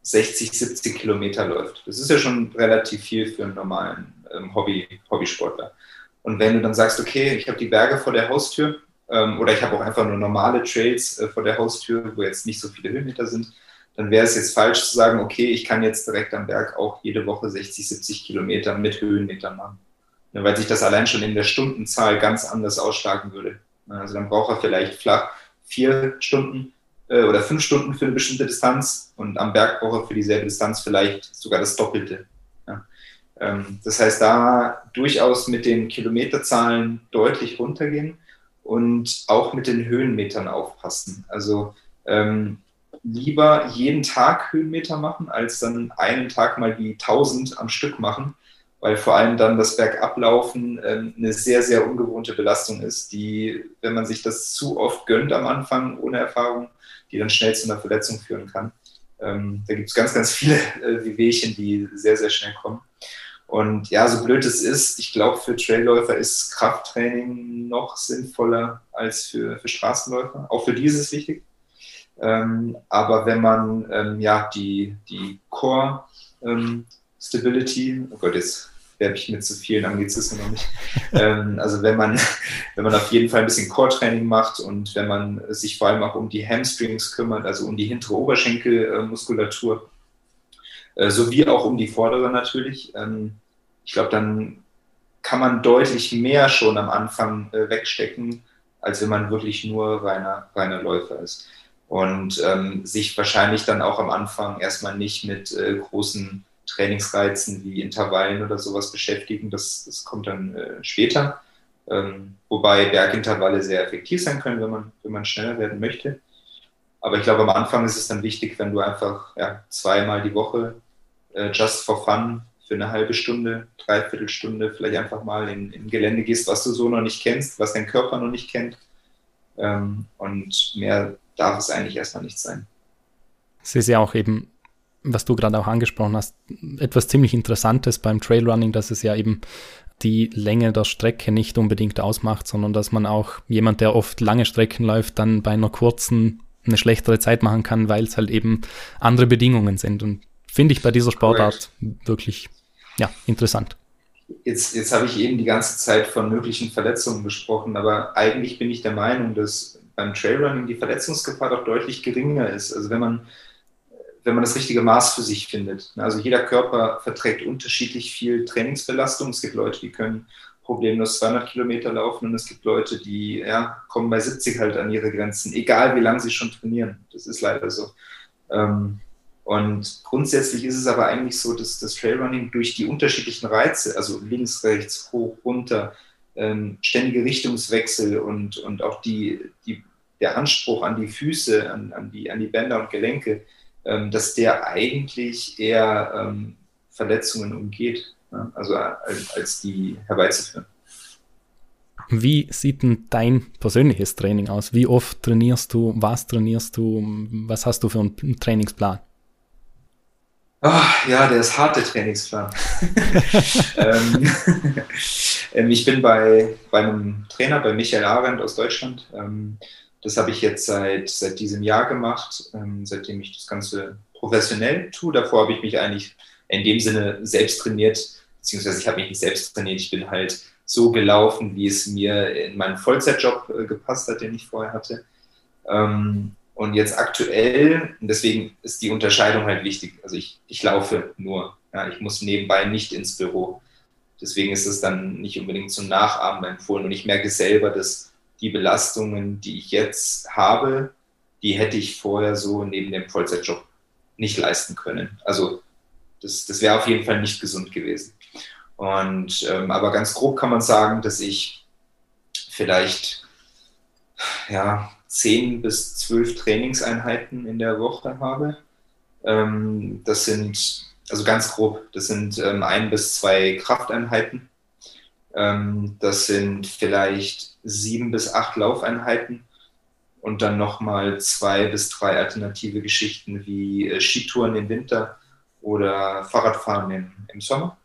60, 70 Kilometer läuft. Das ist ja schon relativ viel für einen normalen ähm, Hobby, Hobbysportler. Und wenn du dann sagst, okay, ich habe die Berge vor der Haustür ähm, oder ich habe auch einfach nur normale Trails äh, vor der Haustür, wo jetzt nicht so viele Höhenmeter sind, dann wäre es jetzt falsch zu sagen, okay, ich kann jetzt direkt am Berg auch jede Woche 60, 70 Kilometer mit Höhenmetern machen. Weil sich das allein schon in der Stundenzahl ganz anders ausschlagen würde. Also dann braucht er vielleicht flach vier Stunden äh, oder fünf Stunden für eine bestimmte Distanz und am Berg braucht er für dieselbe Distanz vielleicht sogar das Doppelte. Ja. Ähm, das heißt, da durchaus mit den Kilometerzahlen deutlich runtergehen und auch mit den Höhenmetern aufpassen. Also ähm, lieber jeden Tag Höhenmeter machen, als dann einen Tag mal die 1000 am Stück machen, weil vor allem dann das Bergablaufen äh, eine sehr, sehr ungewohnte Belastung ist, die, wenn man sich das zu oft gönnt am Anfang ohne Erfahrung, die dann schnell zu einer Verletzung führen kann. Ähm, da gibt es ganz, ganz viele äh, Wehwehchen, die sehr, sehr schnell kommen. Und ja, so blöd es ist, ich glaube, für Trailläufer ist Krafttraining noch sinnvoller als für, für Straßenläufer. Auch für die ist es wichtig. Ähm, aber wenn man ähm, ja die, die Core ähm, Stability, oh Gott, jetzt werbe ich mit zu vielen Anglizismen noch nicht. ähm, also wenn man, wenn man auf jeden Fall ein bisschen Core-Training macht und wenn man sich vor allem auch um die Hamstrings kümmert, also um die hintere Oberschenkelmuskulatur, äh, sowie auch um die vordere natürlich, ähm, ich glaube, dann kann man deutlich mehr schon am Anfang äh, wegstecken, als wenn man wirklich nur reiner, reiner Läufer ist. Und ähm, sich wahrscheinlich dann auch am Anfang erstmal nicht mit äh, großen Trainingsreizen wie Intervallen oder sowas beschäftigen. Das, das kommt dann äh, später. Ähm, wobei Bergintervalle sehr effektiv sein können, wenn man, wenn man schneller werden möchte. Aber ich glaube, am Anfang ist es dann wichtig, wenn du einfach ja, zweimal die Woche äh, just for fun für eine halbe Stunde, dreiviertel Stunde vielleicht einfach mal in, in Gelände gehst, was du so noch nicht kennst, was dein Körper noch nicht kennt. Ähm, und mehr darf es eigentlich erstmal nicht sein. Es ist ja auch eben was du gerade auch angesprochen hast, etwas ziemlich Interessantes beim Trailrunning, dass es ja eben die Länge der Strecke nicht unbedingt ausmacht, sondern dass man auch jemand, der oft lange Strecken läuft, dann bei einer kurzen eine schlechtere Zeit machen kann, weil es halt eben andere Bedingungen sind. Und finde ich bei dieser Sportart Correct. wirklich ja, interessant. Jetzt, jetzt habe ich eben die ganze Zeit von möglichen Verletzungen gesprochen, aber eigentlich bin ich der Meinung, dass beim Trailrunning die Verletzungsgefahr doch deutlich geringer ist. Also wenn man wenn man das richtige Maß für sich findet. Also jeder Körper verträgt unterschiedlich viel Trainingsbelastung. Es gibt Leute, die können problemlos 200 Kilometer laufen und es gibt Leute, die ja, kommen bei 70 halt an ihre Grenzen, egal wie lange sie schon trainieren. Das ist leider so. Ähm, und grundsätzlich ist es aber eigentlich so, dass das Trailrunning durch die unterschiedlichen Reize, also links, rechts, hoch, runter, ähm, ständige Richtungswechsel und, und auch die, die, der Anspruch an die Füße, an, an, die, an die Bänder und Gelenke, ähm, dass der eigentlich eher ähm, Verletzungen umgeht, ne? also als, als die herbeizuführen. Wie sieht denn dein persönliches Training aus? Wie oft trainierst du? Was trainierst du? Was hast du für einen Trainingsplan? Oh, ja, der ist harte Trainingsplan. ähm, ähm, ich bin bei, bei einem Trainer, bei Michael Arendt aus Deutschland. Ähm, das habe ich jetzt seit, seit diesem Jahr gemacht, seitdem ich das Ganze professionell tue. Davor habe ich mich eigentlich in dem Sinne selbst trainiert, beziehungsweise ich habe mich nicht selbst trainiert, ich bin halt so gelaufen, wie es mir in meinen Vollzeitjob äh, gepasst hat, den ich vorher hatte. Ähm, und jetzt aktuell, und deswegen ist die Unterscheidung halt wichtig. Also ich, ich laufe nur. Ja, ich muss nebenbei nicht ins Büro. Deswegen ist es dann nicht unbedingt zum Nachahmen empfohlen. Und ich merke selber, dass die Belastungen, die ich jetzt habe, die hätte ich vorher so neben dem Vollzeitjob nicht leisten können. Also das, das wäre auf jeden Fall nicht gesund gewesen. Und ähm, aber ganz grob kann man sagen, dass ich vielleicht ja, zehn bis zwölf Trainingseinheiten in der Woche habe. Ähm, das sind, also ganz grob, das sind ähm, ein bis zwei Krafteinheiten. Ähm, das sind vielleicht sieben bis acht Laufeinheiten und dann nochmal zwei bis drei alternative Geschichten wie äh, Skitouren im Winter oder Fahrradfahren im, im Sommer.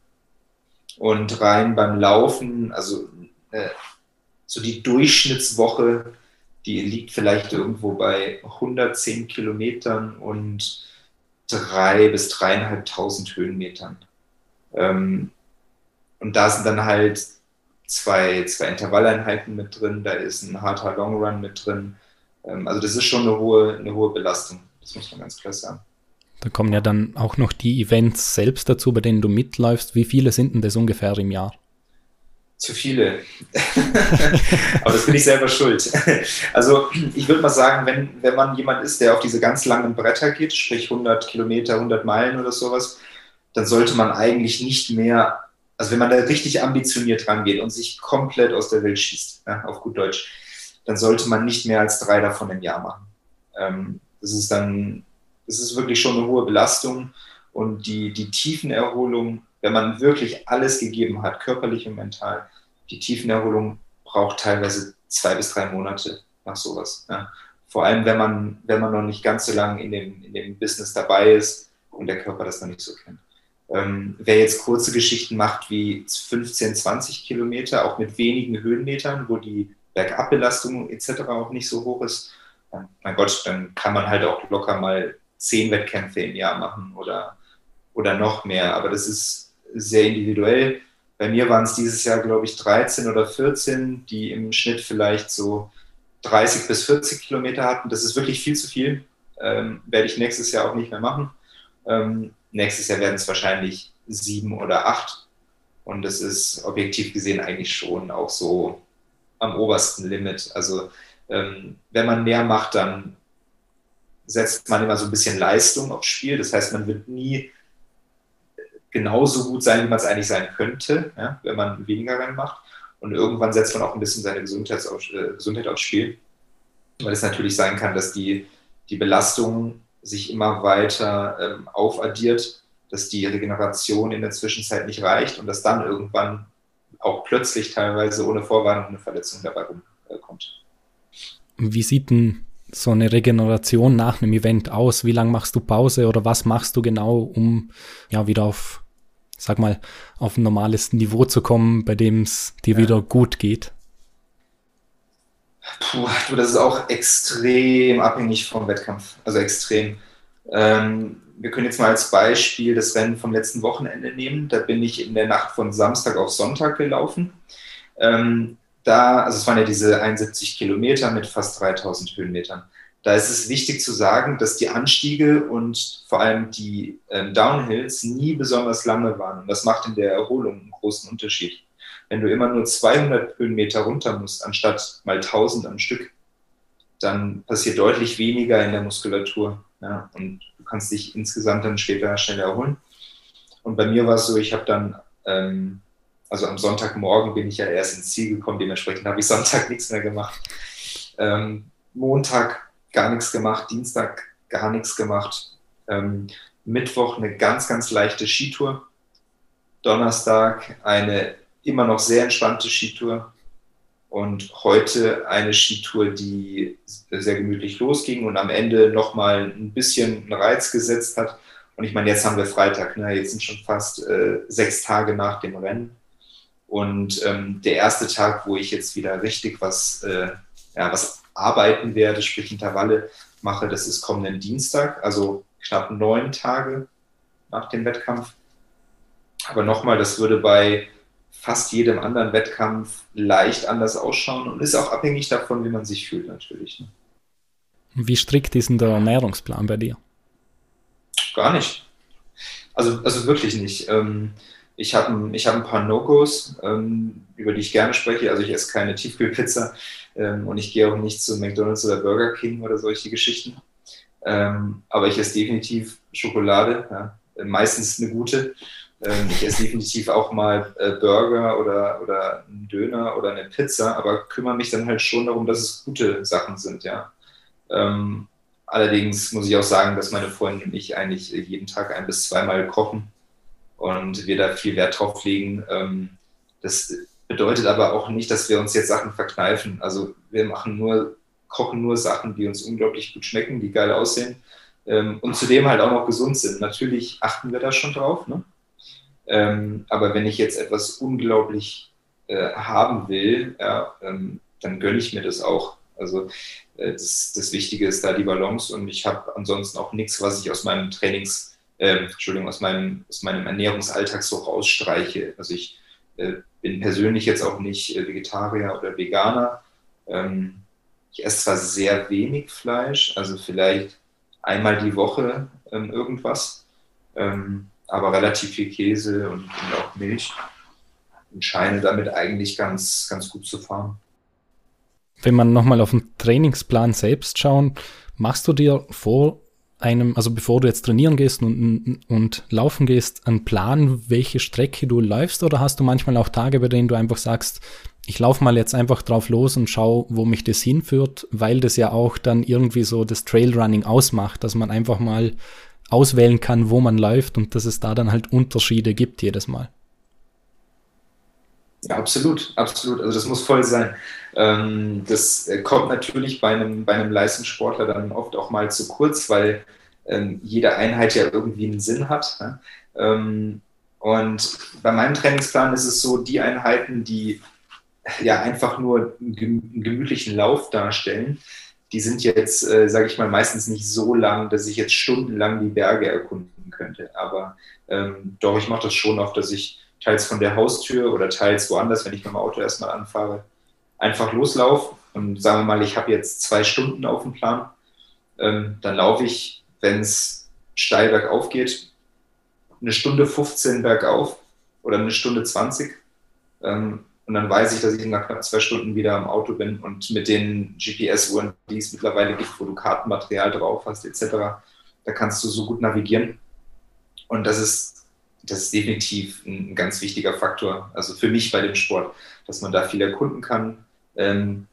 Und rein beim Laufen, also äh, so die Durchschnittswoche, die liegt vielleicht irgendwo bei 110 Kilometern und drei bis dreieinhalbtausend Höhenmetern. Ähm, und da sind dann halt zwei, zwei Intervalleinheiten mit drin, da ist ein harter Long Run mit drin. Ähm, also das ist schon eine hohe, eine hohe Belastung, das muss man ganz klar sagen. Da kommen ja dann auch noch die Events selbst dazu, bei denen du mitläufst. Wie viele sind denn das ungefähr im Jahr? Zu viele. Aber das bin ich selber schuld. Also ich würde mal sagen, wenn, wenn man jemand ist, der auf diese ganz langen Bretter geht, sprich 100 Kilometer, 100 Meilen oder sowas, dann sollte man eigentlich nicht mehr also wenn man da richtig ambitioniert rangeht und sich komplett aus der Welt schießt, ja, auf gut Deutsch, dann sollte man nicht mehr als drei davon im Jahr machen. Ähm, das ist dann, das ist wirklich schon eine hohe Belastung und die, die Tiefenerholung, wenn man wirklich alles gegeben hat, körperlich und mental, die Tiefenerholung braucht teilweise zwei bis drei Monate nach sowas. Ja. Vor allem, wenn man, wenn man noch nicht ganz so lange in dem, in dem Business dabei ist und der Körper das noch nicht so kennt. Ähm, wer jetzt kurze Geschichten macht wie 15, 20 Kilometer, auch mit wenigen Höhenmetern, wo die Bergabbelastung etc. auch nicht so hoch ist, dann, mein Gott, dann kann man halt auch locker mal zehn Wettkämpfe im Jahr machen oder, oder noch mehr. Aber das ist sehr individuell. Bei mir waren es dieses Jahr, glaube ich, 13 oder 14, die im Schnitt vielleicht so 30 bis 40 Kilometer hatten. Das ist wirklich viel zu viel. Ähm, werde ich nächstes Jahr auch nicht mehr machen. Ähm, nächstes Jahr werden es wahrscheinlich sieben oder acht. Und das ist objektiv gesehen eigentlich schon auch so am obersten Limit. Also ähm, wenn man mehr macht, dann setzt man immer so ein bisschen Leistung aufs Spiel. Das heißt, man wird nie genauso gut sein, wie man es eigentlich sein könnte, ja, wenn man weniger Rennen macht. Und irgendwann setzt man auch ein bisschen seine Gesundheit, auf, äh, Gesundheit aufs Spiel. Weil es natürlich sein kann, dass die, die Belastung sich immer weiter ähm, aufaddiert, dass die Regeneration in der Zwischenzeit nicht reicht und dass dann irgendwann auch plötzlich teilweise ohne Vorwarnung eine Verletzung dabei rumkommt. Wie sieht denn so eine Regeneration nach einem Event aus? Wie lange machst du Pause oder was machst du genau, um ja wieder auf, sag mal, auf ein normales Niveau zu kommen, bei dem es dir ja. wieder gut geht? Puh, du, das ist auch extrem abhängig vom Wettkampf. Also extrem. Ähm, wir können jetzt mal als Beispiel das Rennen vom letzten Wochenende nehmen. Da bin ich in der Nacht von Samstag auf Sonntag gelaufen. Ähm, da, also es waren ja diese 71 Kilometer mit fast 3000 Höhenmetern. Da ist es wichtig zu sagen, dass die Anstiege und vor allem die ähm, Downhills nie besonders lange waren. Und das macht in der Erholung einen großen Unterschied. Wenn du immer nur 200 Höhenmeter runter musst, anstatt mal 1000 am Stück, dann passiert deutlich weniger in der Muskulatur. Ja, und du kannst dich insgesamt dann später schneller erholen. Und bei mir war es so, ich habe dann ähm, also am Sonntagmorgen bin ich ja erst ins Ziel gekommen, dementsprechend habe ich Sonntag nichts mehr gemacht. Ähm, Montag gar nichts gemacht, Dienstag gar nichts gemacht. Ähm, Mittwoch eine ganz, ganz leichte Skitour. Donnerstag eine immer noch sehr entspannte Skitour. Und heute eine Skitour, die sehr gemütlich losging und am Ende nochmal ein bisschen einen Reiz gesetzt hat. Und ich meine, jetzt haben wir Freitag, ne? jetzt sind schon fast äh, sechs Tage nach dem Rennen. Und ähm, der erste Tag, wo ich jetzt wieder richtig was, äh, ja, was arbeiten werde, sprich Intervalle mache, das ist kommenden Dienstag, also knapp neun Tage nach dem Wettkampf. Aber nochmal, das würde bei fast jedem anderen Wettkampf leicht anders ausschauen und ist auch abhängig davon, wie man sich fühlt natürlich. Ne? Wie strikt ist denn der Ernährungsplan bei dir? Gar nicht. Also, also wirklich nicht. Ähm, ich habe ich hab ein paar No-Gos, ähm, über die ich gerne spreche. Also ich esse keine Tiefkühlpizza ähm, und ich gehe auch nicht zu McDonald's oder Burger King oder solche Geschichten. Ähm, aber ich esse definitiv Schokolade, ja, meistens eine gute. Ähm, ich esse definitiv auch mal äh, Burger oder, oder einen Döner oder eine Pizza, aber kümmere mich dann halt schon darum, dass es gute Sachen sind, ja. Ähm, allerdings muss ich auch sagen, dass meine Freundin und ich eigentlich jeden Tag ein bis zweimal kochen und wir da viel Wert drauf legen. Ähm, das bedeutet aber auch nicht, dass wir uns jetzt Sachen verkneifen. Also wir machen nur, kochen nur Sachen, die uns unglaublich gut schmecken, die geil aussehen ähm, und zudem halt auch noch gesund sind. Natürlich achten wir da schon drauf, ne? Ähm, aber wenn ich jetzt etwas unglaublich äh, haben will, ja, ähm, dann gönne ich mir das auch. Also äh, das, das Wichtige ist da die Balance und ich habe ansonsten auch nichts, was ich aus meinem Trainings äh, Entschuldigung, aus meinem, aus meinem Ernährungsalltag so rausstreiche. Also ich äh, bin persönlich jetzt auch nicht äh, Vegetarier oder Veganer. Ähm, ich esse zwar sehr wenig Fleisch, also vielleicht einmal die Woche ähm, irgendwas, ähm, aber relativ viel Käse und, und auch Milch und scheine damit eigentlich ganz, ganz gut zu fahren. Wenn man nochmal auf den Trainingsplan selbst schauen, machst du dir vor einem, also bevor du jetzt trainieren gehst und, und laufen gehst, einen Plan, welche Strecke du läufst oder hast du manchmal auch Tage, bei denen du einfach sagst, ich laufe mal jetzt einfach drauf los und schau, wo mich das hinführt, weil das ja auch dann irgendwie so das Trailrunning ausmacht, dass man einfach mal auswählen kann, wo man läuft und dass es da dann halt Unterschiede gibt jedes Mal. Ja, absolut, absolut. Also das muss voll sein. Ähm, das äh, kommt natürlich bei einem, bei einem Leistungssportler dann oft auch mal zu kurz, weil ähm, jede Einheit ja irgendwie einen Sinn hat. Ähm, und bei meinem Trainingsplan ist es so, die Einheiten, die ja einfach nur einen gemütlichen Lauf darstellen, die sind jetzt, äh, sage ich mal, meistens nicht so lang, dass ich jetzt stundenlang die Berge erkunden könnte. Aber ähm, doch, ich mache das schon oft, dass ich teils von der Haustür oder teils woanders, wenn ich mit dem Auto erstmal anfahre, einfach loslaufe und sagen wir mal, ich habe jetzt zwei Stunden auf dem Plan, ähm, dann laufe ich, wenn es steil bergauf geht, eine Stunde 15 bergauf oder eine Stunde 20. Ähm, und dann weiß ich, dass ich nach knapp zwei Stunden wieder am Auto bin und mit den GPS-Uhren, die es mittlerweile gibt, wo du Kartenmaterial drauf hast, etc., da kannst du so gut navigieren. Und das ist, das ist definitiv ein, ganz wichtiger Faktor, also für mich bei dem Sport, dass man da viel erkunden kann. Ähm,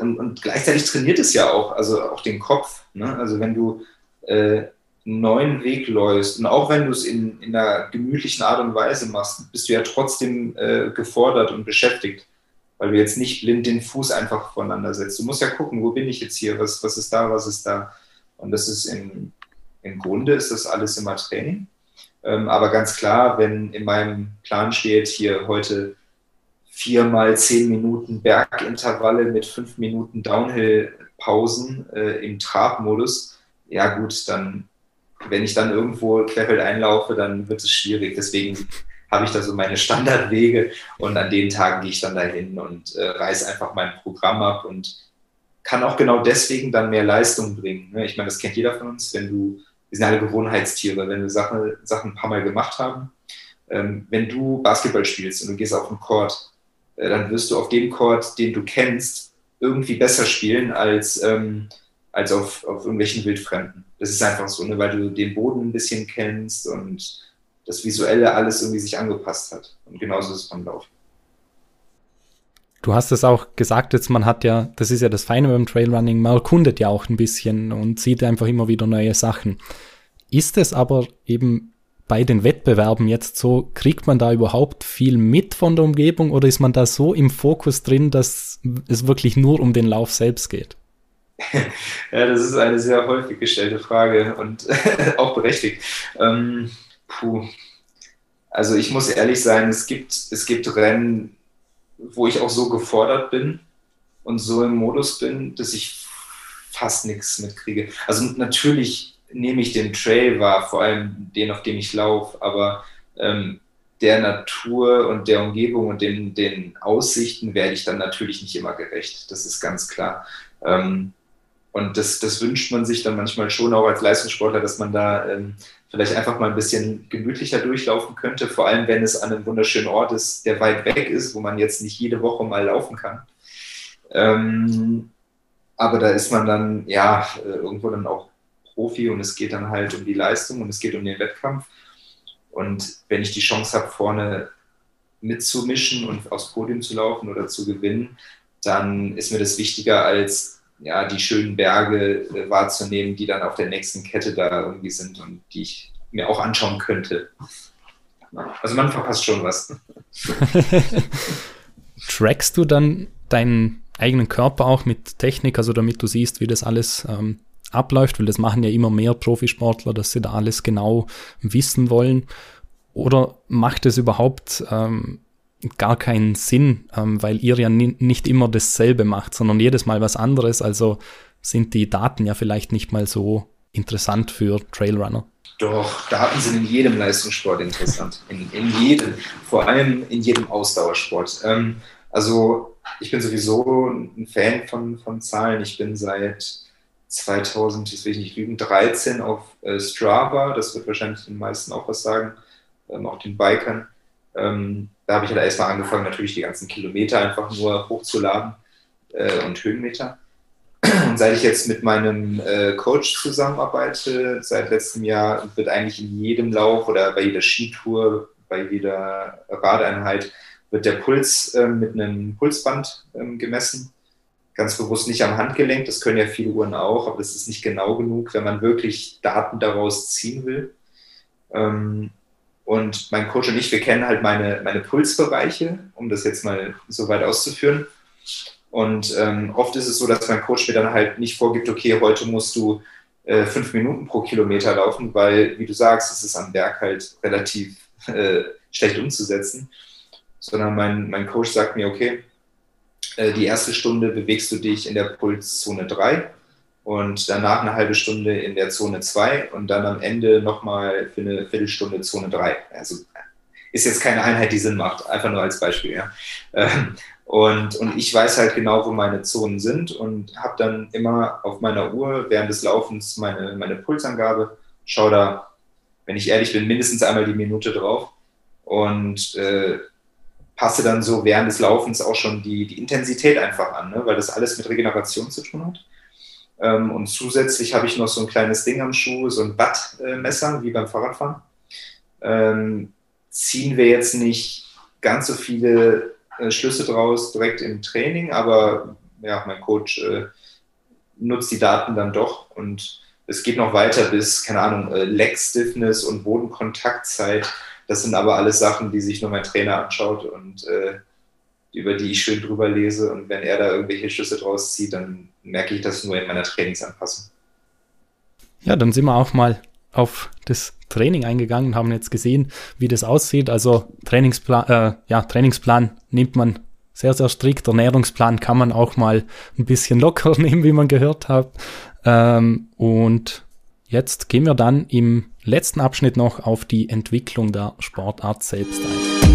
und, und, gleichzeitig trainiert es ja auch, also auch den Kopf. Ne? Also wenn du äh, einen neuen Weg läufst und auch wenn du es in, in einer gemütlichen Art und Weise machst, bist du ja trotzdem äh, gefordert und beschäftigt, weil du jetzt nicht blind den Fuß einfach voneinander setzt. Du musst ja gucken, wo bin ich jetzt hier, was, was ist da, was ist da. Und das ist im, im Grunde ist das alles immer Training. Ähm, aber ganz klar, wenn in meinem Plan steht, hier heute vier mal zehn Minuten Bergintervalle mit fünf Minuten Downhill-Pausen äh, im Trabmodus, ja gut, dann wenn ich dann irgendwo querfeld einlaufe, dann wird es schwierig. Deswegen habe ich da so meine Standardwege und an den Tagen gehe ich dann dahin und äh, reiße einfach mein Programm ab und kann auch genau deswegen dann mehr Leistung bringen. Ne? Ich meine, das kennt jeder von uns, wenn du, wir sind alle Gewohnheitstiere, wenn wir Sachen, Sachen ein paar Mal gemacht haben. Ähm, wenn du Basketball spielst und du gehst auf den Court, äh, dann wirst du auf dem Court, den du kennst, irgendwie besser spielen als, ähm, als auf, auf irgendwelchen Wildfremden. Das ist einfach so, ne, weil du den Boden ein bisschen kennst und das Visuelle alles irgendwie sich angepasst hat. Und genauso ist es beim Laufen. Du hast es auch gesagt, jetzt man hat ja, das ist ja das Feine beim Trailrunning, man erkundet ja auch ein bisschen und sieht einfach immer wieder neue Sachen. Ist es aber eben bei den Wettbewerben jetzt so, kriegt man da überhaupt viel mit von der Umgebung oder ist man da so im Fokus drin, dass es wirklich nur um den Lauf selbst geht? ja, das ist eine sehr häufig gestellte Frage und auch berechtigt. Ähm, puh. Also ich muss ehrlich sein, es gibt, es gibt Rennen, wo ich auch so gefordert bin und so im Modus bin, dass ich fast nichts mitkriege. Also natürlich nehme ich den Trail wahr, vor allem den, auf dem ich laufe, aber ähm, der Natur und der Umgebung und den, den Aussichten werde ich dann natürlich nicht immer gerecht. Das ist ganz klar. Ähm, und das, das wünscht man sich dann manchmal schon auch als Leistungssportler, dass man da ähm, vielleicht einfach mal ein bisschen gemütlicher durchlaufen könnte, vor allem wenn es an einem wunderschönen Ort ist, der weit weg ist, wo man jetzt nicht jede Woche mal laufen kann. Ähm, aber da ist man dann ja äh, irgendwo dann auch Profi und es geht dann halt um die Leistung und es geht um den Wettkampf. Und wenn ich die Chance habe, vorne mitzumischen und aufs Podium zu laufen oder zu gewinnen, dann ist mir das wichtiger als ja, die schönen Berge äh, wahrzunehmen, die dann auf der nächsten Kette da irgendwie sind und die ich mir auch anschauen könnte. Also man verpasst schon was. Trackst du dann deinen eigenen Körper auch mit Technik, also damit du siehst, wie das alles ähm, abläuft, weil das machen ja immer mehr Profisportler, dass sie da alles genau wissen wollen. Oder macht es überhaupt ähm, gar keinen Sinn, ähm, weil ihr ja nicht immer dasselbe macht, sondern jedes Mal was anderes. Also sind die Daten ja vielleicht nicht mal so interessant für Trailrunner. Doch, Daten sind in jedem Leistungssport interessant. In, in jedem, vor allem in jedem Ausdauersport. Ähm, also ich bin sowieso ein Fan von, von Zahlen. Ich bin seit 2000, das will ich nicht lügen, 13 auf äh, Strava. Das wird wahrscheinlich den meisten auch was sagen, ähm, auch den Bikern. Ähm, da habe ich halt erstmal angefangen, natürlich die ganzen Kilometer einfach nur hochzuladen äh, und Höhenmeter. Und seit ich jetzt mit meinem äh, Coach zusammenarbeite, seit letztem Jahr, wird eigentlich in jedem Lauf oder bei jeder Skitour, bei jeder Radeinheit, wird der Puls äh, mit einem Pulsband ähm, gemessen. Ganz bewusst nicht am Handgelenk, das können ja viele Uhren auch, aber das ist nicht genau genug, wenn man wirklich Daten daraus ziehen will. Ähm, und mein Coach und ich, wir kennen halt meine, meine Pulsbereiche, um das jetzt mal so weit auszuführen. Und ähm, oft ist es so, dass mein Coach mir dann halt nicht vorgibt, okay, heute musst du äh, fünf Minuten pro Kilometer laufen, weil, wie du sagst, es ist am Berg halt relativ äh, schlecht umzusetzen, sondern mein, mein Coach sagt mir, okay, äh, die erste Stunde bewegst du dich in der Pulszone 3 und danach eine halbe Stunde in der Zone 2 und dann am Ende nochmal für eine Viertelstunde Zone 3. Also ist jetzt keine Einheit, die Sinn macht, einfach nur als Beispiel. Ja. Ähm, und, und ich weiß halt genau, wo meine Zonen sind und habe dann immer auf meiner Uhr während des Laufens meine, meine Pulsangabe, schaue da, wenn ich ehrlich bin, mindestens einmal die Minute drauf und äh, passe dann so während des Laufens auch schon die, die Intensität einfach an, ne? weil das alles mit Regeneration zu tun hat. Ähm, und zusätzlich habe ich noch so ein kleines Ding am Schuh, so ein Wattmesser, wie beim Fahrradfahren. Ähm, ziehen wir jetzt nicht ganz so viele äh, Schlüsse draus direkt im Training, aber ja, mein Coach äh, nutzt die Daten dann doch und es geht noch weiter bis, keine Ahnung, äh, Leg Stiffness und Bodenkontaktzeit. Das sind aber alles Sachen, die sich nur mein Trainer anschaut und äh, über die ich schön drüber lese. Und wenn er da irgendwelche Schlüsse draus zieht, dann merke ich das nur in meiner Trainingsanpassung. Ja, dann sind wir auch mal auf das Training eingegangen und haben jetzt gesehen, wie das aussieht. Also Trainingsplan, äh, ja, Trainingsplan nimmt man sehr, sehr strikt. Ernährungsplan kann man auch mal ein bisschen locker nehmen, wie man gehört hat. Ähm, und jetzt gehen wir dann im letzten Abschnitt noch auf die Entwicklung der Sportart selbst ein.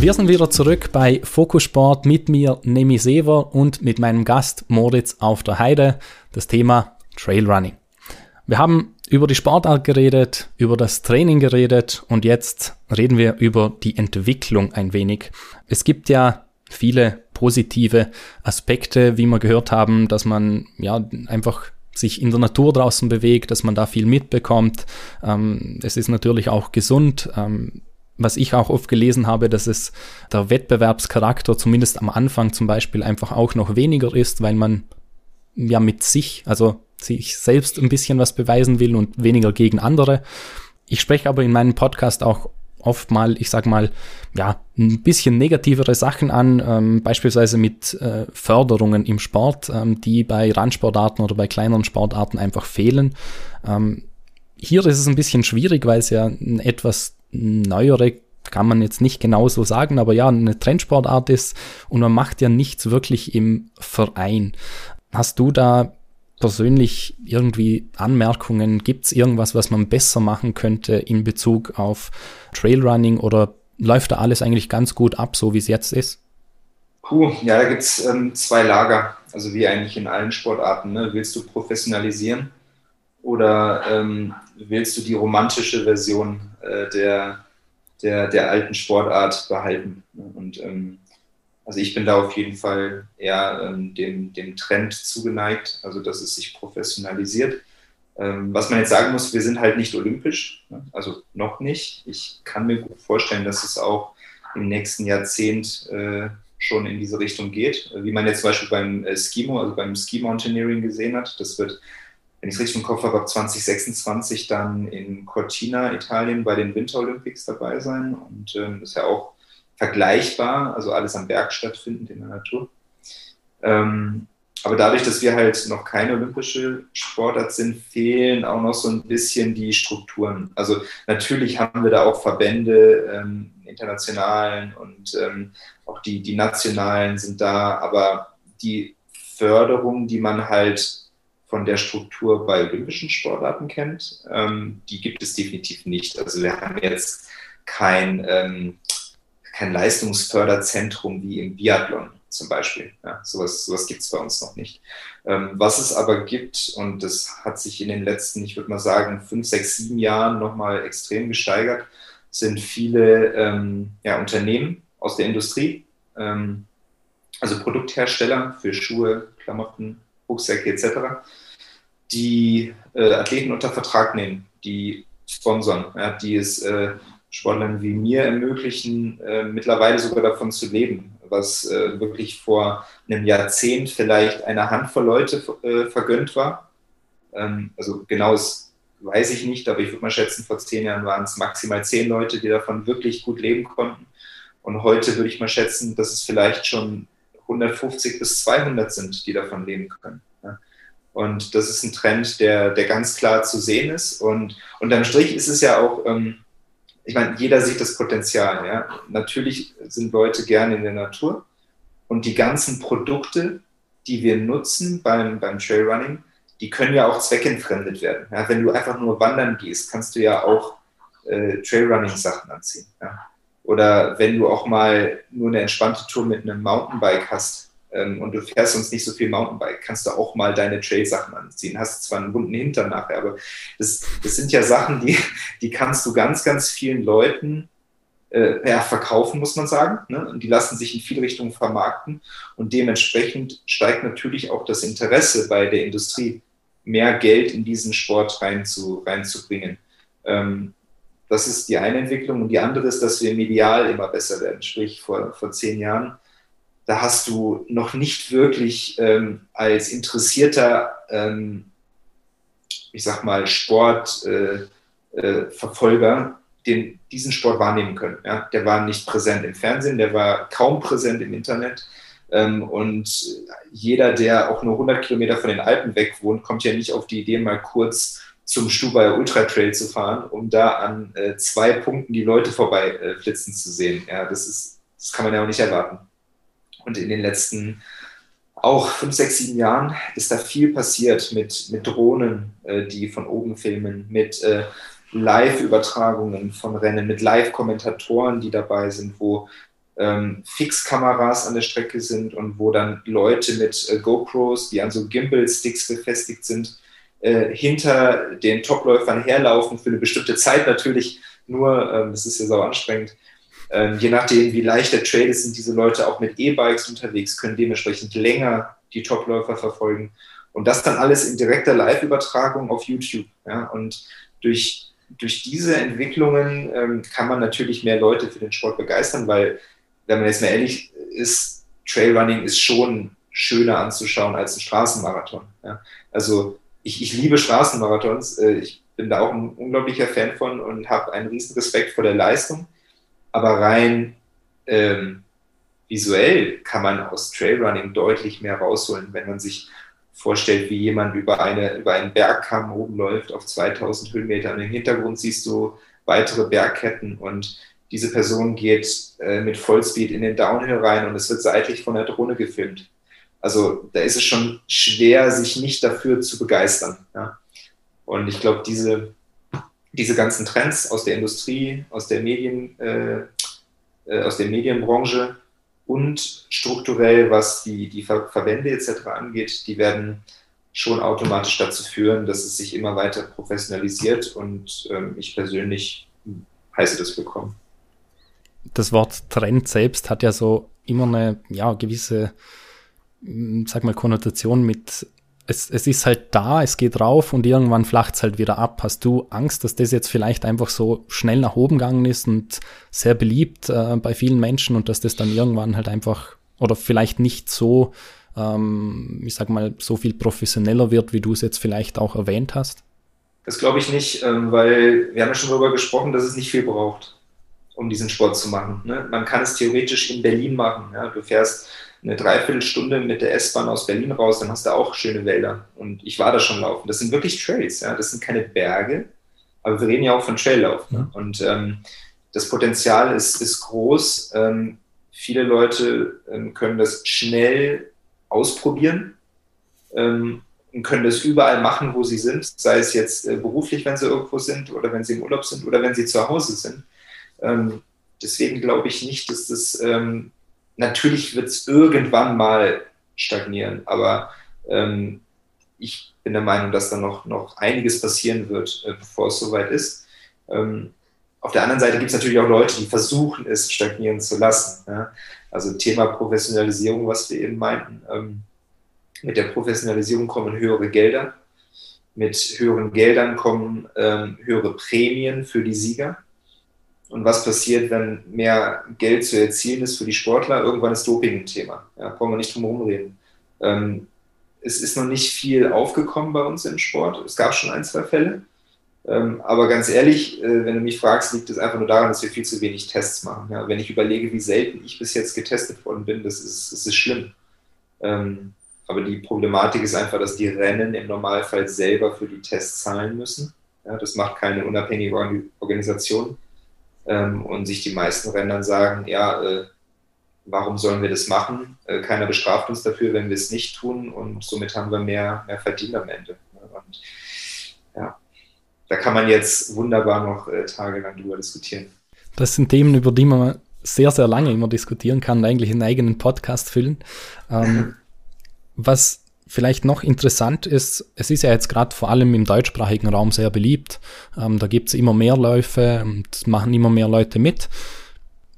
Wir sind wieder zurück bei Fokus Sport mit mir, Nemi Sever und mit meinem Gast Moritz auf der Heide. Das Thema Trailrunning. Wir haben über die Sportart geredet, über das Training geredet und jetzt reden wir über die Entwicklung ein wenig. Es gibt ja viele positive Aspekte, wie wir gehört haben, dass man ja einfach sich in der Natur draußen bewegt, dass man da viel mitbekommt. Ähm, es ist natürlich auch gesund. Ähm, was ich auch oft gelesen habe, dass es der Wettbewerbscharakter zumindest am Anfang zum Beispiel einfach auch noch weniger ist, weil man ja mit sich, also sich selbst ein bisschen was beweisen will und weniger gegen andere. Ich spreche aber in meinem Podcast auch oft mal, ich sag mal, ja, ein bisschen negativere Sachen an, ähm, beispielsweise mit äh, Förderungen im Sport, ähm, die bei Randsportarten oder bei kleineren Sportarten einfach fehlen. Ähm, hier ist es ein bisschen schwierig, weil es ja ein etwas neuere kann man jetzt nicht genau so sagen, aber ja, eine Trendsportart ist und man macht ja nichts wirklich im Verein. Hast du da persönlich irgendwie Anmerkungen? Gibt es irgendwas, was man besser machen könnte in Bezug auf Trailrunning oder läuft da alles eigentlich ganz gut ab, so wie es jetzt ist? Puh, ja, da gibt es ähm, zwei Lager, also wie eigentlich in allen Sportarten. Ne? Willst du professionalisieren oder ähm, willst du die romantische Version äh, der, der, der alten Sportart behalten? Und ähm, also ich bin da auf jeden Fall eher ähm, dem, dem Trend zugeneigt, also dass es sich professionalisiert. Ähm, was man jetzt sagen muss, wir sind halt nicht olympisch, ne? also noch nicht. Ich kann mir gut vorstellen, dass es auch im nächsten Jahrzehnt äh, schon in diese Richtung geht, wie man jetzt zum Beispiel beim äh, Skimo, also beim Ski Mountaineering gesehen hat. Das wird wenn ich es richtig im Kopf habe, ab 2026 dann in Cortina, Italien, bei den Winter Olympics dabei sein. Und ähm, ist ja auch vergleichbar, also alles am Berg stattfindend in der Natur. Ähm, aber dadurch, dass wir halt noch keine olympische Sportart sind, fehlen auch noch so ein bisschen die Strukturen. Also natürlich haben wir da auch Verbände, ähm, internationalen und ähm, auch die, die nationalen sind da, aber die Förderung, die man halt von der Struktur bei olympischen Sportarten kennt, ähm, die gibt es definitiv nicht. Also wir haben jetzt kein, ähm, kein Leistungsförderzentrum wie im Biathlon zum Beispiel. Ja, sowas sowas gibt es bei uns noch nicht. Ähm, was es aber gibt, und das hat sich in den letzten, ich würde mal sagen, fünf, sechs, sieben Jahren nochmal extrem gesteigert, sind viele ähm, ja, Unternehmen aus der Industrie, ähm, also Produkthersteller für Schuhe, Klamotten, Rucksäcke etc., die äh, Athleten unter Vertrag nehmen, die sponsern, ja, die es äh, Sportlern wie mir ermöglichen, äh, mittlerweile sogar davon zu leben, was äh, wirklich vor einem Jahrzehnt vielleicht einer Handvoll Leute äh, vergönnt war. Ähm, also genau das weiß ich nicht, aber ich würde mal schätzen, vor zehn Jahren waren es maximal zehn Leute, die davon wirklich gut leben konnten. Und heute würde ich mal schätzen, dass es vielleicht schon 150 bis 200 sind, die davon leben können. Und das ist ein Trend, der, der ganz klar zu sehen ist. Und unterm Strich ist es ja auch, ähm, ich meine, jeder sieht das Potenzial. Ja. Natürlich sind Leute gerne in der Natur. Und die ganzen Produkte, die wir nutzen beim, beim Trailrunning, die können ja auch zweckentfremdet werden. Ja, wenn du einfach nur wandern gehst, kannst du ja auch äh, Trailrunning-Sachen anziehen. Ja. Oder wenn du auch mal nur eine entspannte Tour mit einem Mountainbike hast ähm, und du fährst sonst nicht so viel Mountainbike, kannst du auch mal deine Trail-Sachen anziehen. Hast zwar einen bunten Hintern nachher, aber das, das sind ja Sachen, die, die kannst du ganz, ganz vielen Leuten äh, ja, verkaufen, muss man sagen. Ne? Und die lassen sich in viele Richtungen vermarkten. Und dementsprechend steigt natürlich auch das Interesse bei der Industrie, mehr Geld in diesen Sport rein zu, reinzubringen. Ähm, das ist die eine Entwicklung. Und die andere ist, dass wir medial immer besser werden. Sprich, vor, vor zehn Jahren, da hast du noch nicht wirklich ähm, als interessierter, ähm, ich sag mal, Sportverfolger äh, äh, diesen Sport wahrnehmen können. Ja? Der war nicht präsent im Fernsehen, der war kaum präsent im Internet. Ähm, und jeder, der auch nur 100 Kilometer von den Alpen weg wohnt, kommt ja nicht auf die Idee, mal kurz zum Stubaier Ultra Trail zu fahren, um da an äh, zwei Punkten die Leute vorbei äh, flitzen zu sehen. Ja, das ist, das kann man ja auch nicht erwarten. Und in den letzten auch fünf, sechs, sieben Jahren ist da viel passiert mit, mit Drohnen, äh, die von oben filmen, mit äh, Live-Übertragungen von Rennen, mit Live-Kommentatoren, die dabei sind, wo ähm, Fixkameras an der Strecke sind und wo dann Leute mit äh, GoPros, die an so Gimbal-Sticks befestigt sind, äh, hinter den Topläufern herlaufen für eine bestimmte Zeit natürlich nur, ähm, das ist ja so anstrengend. Ähm, je nachdem, wie leicht der Trail ist, sind diese Leute auch mit E-Bikes unterwegs, können dementsprechend länger die Topläufer verfolgen. Und das dann alles in direkter Live-Übertragung auf YouTube. Ja? Und durch, durch diese Entwicklungen ähm, kann man natürlich mehr Leute für den Sport begeistern, weil wenn man jetzt mal ehrlich ist, Trailrunning ist schon schöner anzuschauen als ein Straßenmarathon. Ja. Also ich, ich liebe Straßenmarathons. Äh, ich bin da auch ein unglaublicher Fan von und habe einen riesen Respekt vor der Leistung. Aber rein ähm, visuell kann man aus Trailrunning deutlich mehr rausholen, wenn man sich vorstellt, wie jemand über, eine, über einen Bergkamm oben läuft auf 2000 Höhenmetern. Im Hintergrund siehst du weitere Bergketten und diese Person geht äh, mit Vollspeed in den Downhill rein und es wird seitlich von der Drohne gefilmt. Also da ist es schon schwer, sich nicht dafür zu begeistern. Ja? Und ich glaube, diese, diese ganzen Trends aus der Industrie, aus der Medien, äh, äh, aus der Medienbranche und strukturell, was die, die Ver Verbände etc. angeht, die werden schon automatisch dazu führen, dass es sich immer weiter professionalisiert und ähm, ich persönlich heiße das willkommen das Wort Trend selbst hat ja so immer eine ja, gewisse, sag mal, Konnotation mit, es, es ist halt da, es geht rauf und irgendwann flacht es halt wieder ab. Hast du Angst, dass das jetzt vielleicht einfach so schnell nach oben gegangen ist und sehr beliebt äh, bei vielen Menschen und dass das dann irgendwann halt einfach oder vielleicht nicht so, ähm, ich sag mal, so viel professioneller wird, wie du es jetzt vielleicht auch erwähnt hast? Das glaube ich nicht, ähm, weil wir haben ja schon darüber gesprochen, dass es nicht viel braucht um diesen Sport zu machen. Ne? Man kann es theoretisch in Berlin machen. Du fährst eine Dreiviertelstunde mit der S-Bahn aus Berlin raus, dann hast du auch schöne Wälder. Und ich war da schon laufen. Das sind wirklich Trails, ja? das sind keine Berge, aber wir reden ja auch von Traillauf. Ne? Und ähm, das Potenzial ist, ist groß. Ähm, viele Leute ähm, können das schnell ausprobieren ähm, und können das überall machen, wo sie sind, sei es jetzt äh, beruflich, wenn sie irgendwo sind oder wenn sie im Urlaub sind oder wenn sie zu Hause sind. Ähm, deswegen glaube ich nicht, dass das, ähm, natürlich wird es irgendwann mal stagnieren, aber ähm, ich bin der Meinung, dass da noch, noch einiges passieren wird, äh, bevor es soweit ist. Ähm, auf der anderen Seite gibt es natürlich auch Leute, die versuchen, es stagnieren zu lassen. Ja? Also Thema Professionalisierung, was wir eben meinten. Ähm, mit der Professionalisierung kommen höhere Gelder. Mit höheren Geldern kommen ähm, höhere Prämien für die Sieger. Und was passiert, wenn mehr Geld zu erzielen ist für die Sportler? Irgendwann ist Doping ein Thema. Ja, brauchen wir nicht drum herum reden. Ähm, es ist noch nicht viel aufgekommen bei uns im Sport. Es gab schon ein, zwei Fälle. Ähm, aber ganz ehrlich, äh, wenn du mich fragst, liegt es einfach nur daran, dass wir viel zu wenig Tests machen. Ja, wenn ich überlege, wie selten ich bis jetzt getestet worden bin, das ist, das ist schlimm. Ähm, aber die Problematik ist einfach, dass die Rennen im Normalfall selber für die Tests zahlen müssen. Ja, das macht keine unabhängige Organisation. Ähm, und sich die meisten Rennen dann sagen, ja, äh, warum sollen wir das machen? Äh, keiner bestraft uns dafür, wenn wir es nicht tun und somit haben wir mehr, mehr verdient am Ende. Und ja, da kann man jetzt wunderbar noch äh, tagelang drüber diskutieren. Das sind Themen, über die man sehr, sehr lange immer diskutieren kann und eigentlich einen eigenen Podcast füllen. Ähm, was vielleicht noch interessant ist, es ist ja jetzt gerade vor allem im deutschsprachigen Raum sehr beliebt. Ähm, da gibt es immer mehr Läufe und machen immer mehr Leute mit.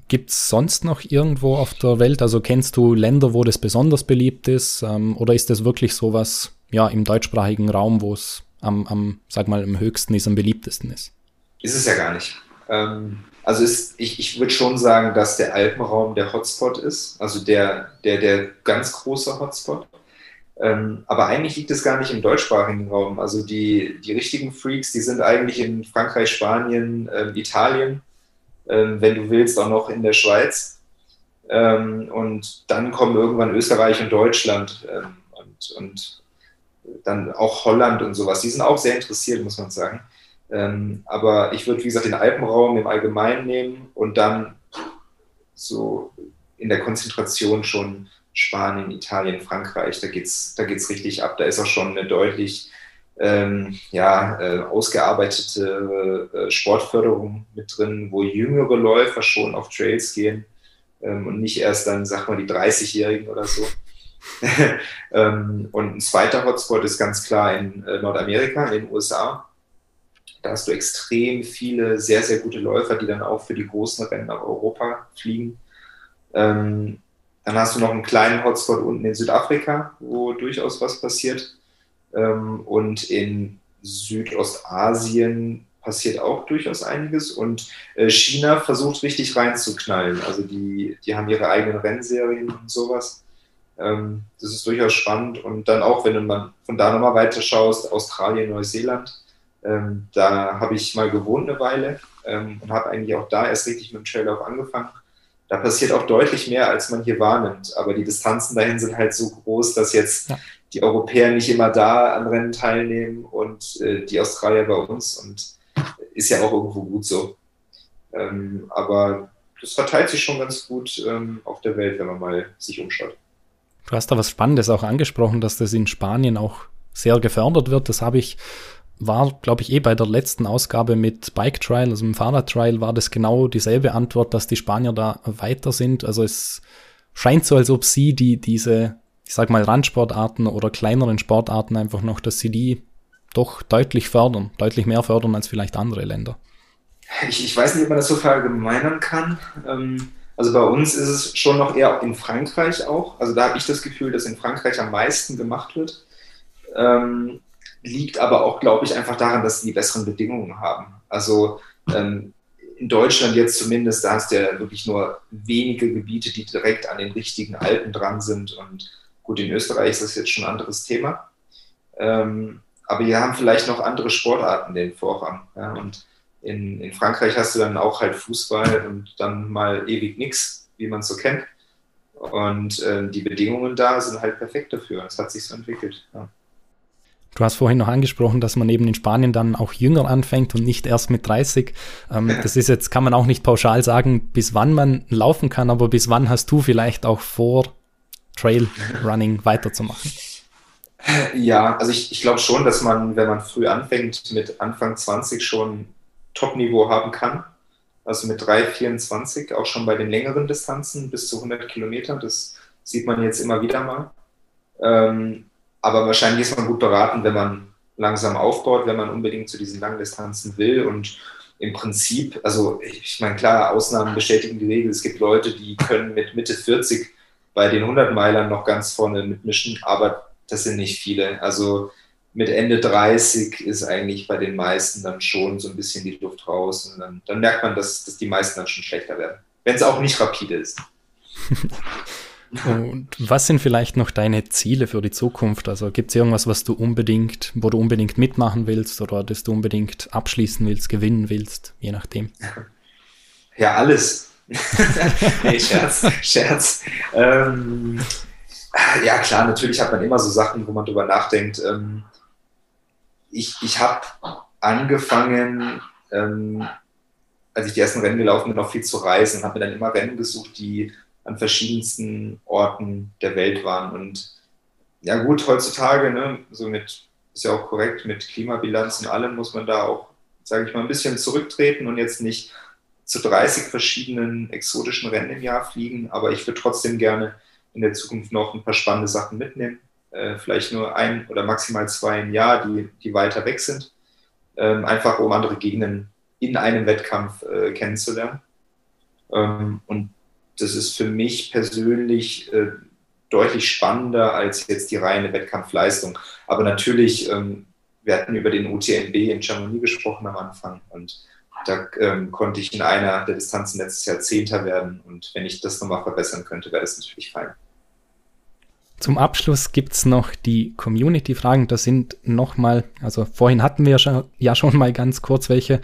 Gibt es sonst noch irgendwo auf der Welt, also kennst du Länder, wo das besonders beliebt ist? Ähm, oder ist das wirklich sowas, ja, im deutschsprachigen Raum, wo es am, am, sag mal, am höchsten ist, am beliebtesten ist? Ist es ja gar nicht. Ähm, also ist, ich, ich würde schon sagen, dass der Alpenraum der Hotspot ist, also der, der, der ganz große Hotspot. Ähm, aber eigentlich liegt es gar nicht im deutschsprachigen Raum. Also die, die richtigen Freaks, die sind eigentlich in Frankreich, Spanien, ähm, Italien, ähm, wenn du willst, auch noch in der Schweiz. Ähm, und dann kommen irgendwann Österreich und Deutschland ähm, und, und dann auch Holland und sowas. Die sind auch sehr interessiert, muss man sagen. Ähm, aber ich würde, wie gesagt, den Alpenraum im Allgemeinen nehmen und dann so in der Konzentration schon Spanien, Italien, Frankreich, da geht es da geht's richtig ab. Da ist auch schon eine deutlich ähm, ja, äh, ausgearbeitete äh, Sportförderung mit drin, wo jüngere Läufer schon auf Trails gehen ähm, und nicht erst dann, sag mal, die 30-Jährigen oder so. ähm, und ein zweiter Hotspot ist ganz klar in äh, Nordamerika, in den USA. Da hast du extrem viele sehr, sehr gute Läufer, die dann auch für die großen Rennen nach Europa fliegen. Ähm, dann hast du noch einen kleinen Hotspot unten in Südafrika, wo durchaus was passiert. Ähm, und in Südostasien passiert auch durchaus einiges. Und äh, China versucht richtig reinzuknallen. Also die, die haben ihre eigenen Rennserien und sowas. Ähm, das ist durchaus spannend. Und dann auch, wenn du mal von da nochmal weiter schaust, Australien, Neuseeland, ähm, da habe ich mal gewohnt eine Weile und habe eigentlich auch da erst richtig mit dem Traillauf angefangen da passiert auch deutlich mehr, als man hier wahrnimmt. Aber die Distanzen dahin sind halt so groß, dass jetzt ja. die Europäer nicht immer da an Rennen teilnehmen und äh, die Australier bei uns. Und ist ja auch irgendwo gut so. Ähm, aber das verteilt sich schon ganz gut ähm, auf der Welt, wenn man mal sich umschaut. Du hast da was Spannendes auch angesprochen, dass das in Spanien auch sehr gefördert wird. Das habe ich war, glaube ich, eh bei der letzten Ausgabe mit Bike Trial, also im Fahrrad Trial, war das genau dieselbe Antwort, dass die Spanier da weiter sind. Also es scheint so, als ob sie die, diese, ich sag mal, Randsportarten oder kleineren Sportarten einfach noch, dass sie die doch deutlich fördern, deutlich mehr fördern als vielleicht andere Länder. Ich, ich weiß nicht, ob man das so verallgemeinern kann. Ähm, also bei uns ist es schon noch eher in Frankreich auch. Also da habe ich das Gefühl, dass in Frankreich am meisten gemacht wird. Ähm, liegt aber auch, glaube ich, einfach daran, dass sie die besseren Bedingungen haben. Also ähm, in Deutschland jetzt zumindest, da hast du ja wirklich nur wenige Gebiete, die direkt an den richtigen Alpen dran sind. Und gut, in Österreich ist das jetzt schon ein anderes Thema. Ähm, aber wir haben vielleicht noch andere Sportarten den Vorrang. Ja? Und in, in Frankreich hast du dann auch halt Fußball und dann mal ewig nichts, wie man es so kennt. Und äh, die Bedingungen da sind halt perfekt dafür. Es hat sich so entwickelt. Ja. Du hast vorhin noch angesprochen, dass man eben in Spanien dann auch jünger anfängt und nicht erst mit 30. Ähm, das ist jetzt, kann man auch nicht pauschal sagen, bis wann man laufen kann, aber bis wann hast du vielleicht auch vor, Trailrunning weiterzumachen? Ja, also ich, ich glaube schon, dass man, wenn man früh anfängt, mit Anfang 20 schon Top-Niveau haben kann. Also mit 3, 24, auch schon bei den längeren Distanzen bis zu 100 Kilometern. Das sieht man jetzt immer wieder mal. Ähm, aber wahrscheinlich ist man gut beraten, wenn man langsam aufbaut, wenn man unbedingt zu diesen Langdistanzen will. Und im Prinzip, also ich meine, klar, Ausnahmen bestätigen die Regel. Es gibt Leute, die können mit Mitte 40 bei den 100 Meilern noch ganz vorne mitmischen, aber das sind nicht viele. Also mit Ende 30 ist eigentlich bei den meisten dann schon so ein bisschen die Luft raus. Und dann, dann merkt man, dass, dass die meisten dann schon schlechter werden. Wenn es auch nicht rapide ist. Und was sind vielleicht noch deine Ziele für die Zukunft? Also gibt es irgendwas, was du unbedingt, wo du unbedingt mitmachen willst oder das du unbedingt abschließen willst, gewinnen willst, je nachdem? Ja, alles. nee, Scherz, Scherz. Ähm, ja, klar, natürlich hat man immer so Sachen, wo man drüber nachdenkt. Ähm, ich ich habe angefangen, ähm, als ich die ersten Rennen gelaufen bin, auch viel zu reisen, habe mir dann immer Rennen gesucht, die an verschiedensten Orten der Welt waren. Und ja gut, heutzutage, ne, so mit, ist ja auch korrekt, mit Klimabilanz und allem muss man da auch, sage ich mal, ein bisschen zurücktreten und jetzt nicht zu 30 verschiedenen exotischen Rennen im Jahr fliegen. Aber ich würde trotzdem gerne in der Zukunft noch ein paar spannende Sachen mitnehmen. Äh, vielleicht nur ein oder maximal zwei im Jahr, die, die weiter weg sind. Ähm, einfach um andere Gegenden in einem Wettkampf äh, kennenzulernen. Ähm, und das ist für mich persönlich äh, deutlich spannender als jetzt die reine Wettkampfleistung. Aber natürlich, ähm, wir hatten über den UTMB in Chamonix gesprochen am Anfang und da ähm, konnte ich in einer der Distanzen letztes Jahr Zehnter werden und wenn ich das nochmal verbessern könnte, wäre das natürlich fein. Zum Abschluss gibt es noch die Community-Fragen. Das sind nochmal, also vorhin hatten wir ja schon mal ganz kurz welche.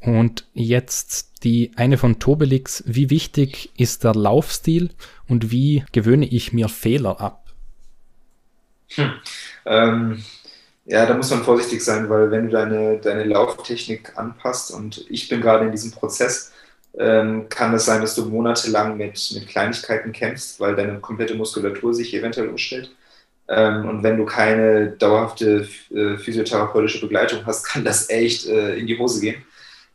Und jetzt die eine von Tobelix. Wie wichtig ist der Laufstil und wie gewöhne ich mir Fehler ab? Hm. Ähm, ja, da muss man vorsichtig sein, weil wenn du deine, deine Lauftechnik anpasst und ich bin gerade in diesem Prozess, ähm, kann es sein, dass du monatelang mit, mit Kleinigkeiten kämpfst, weil deine komplette Muskulatur sich eventuell umstellt. Ähm, und wenn du keine dauerhafte äh, physiotherapeutische Begleitung hast, kann das echt äh, in die Hose gehen.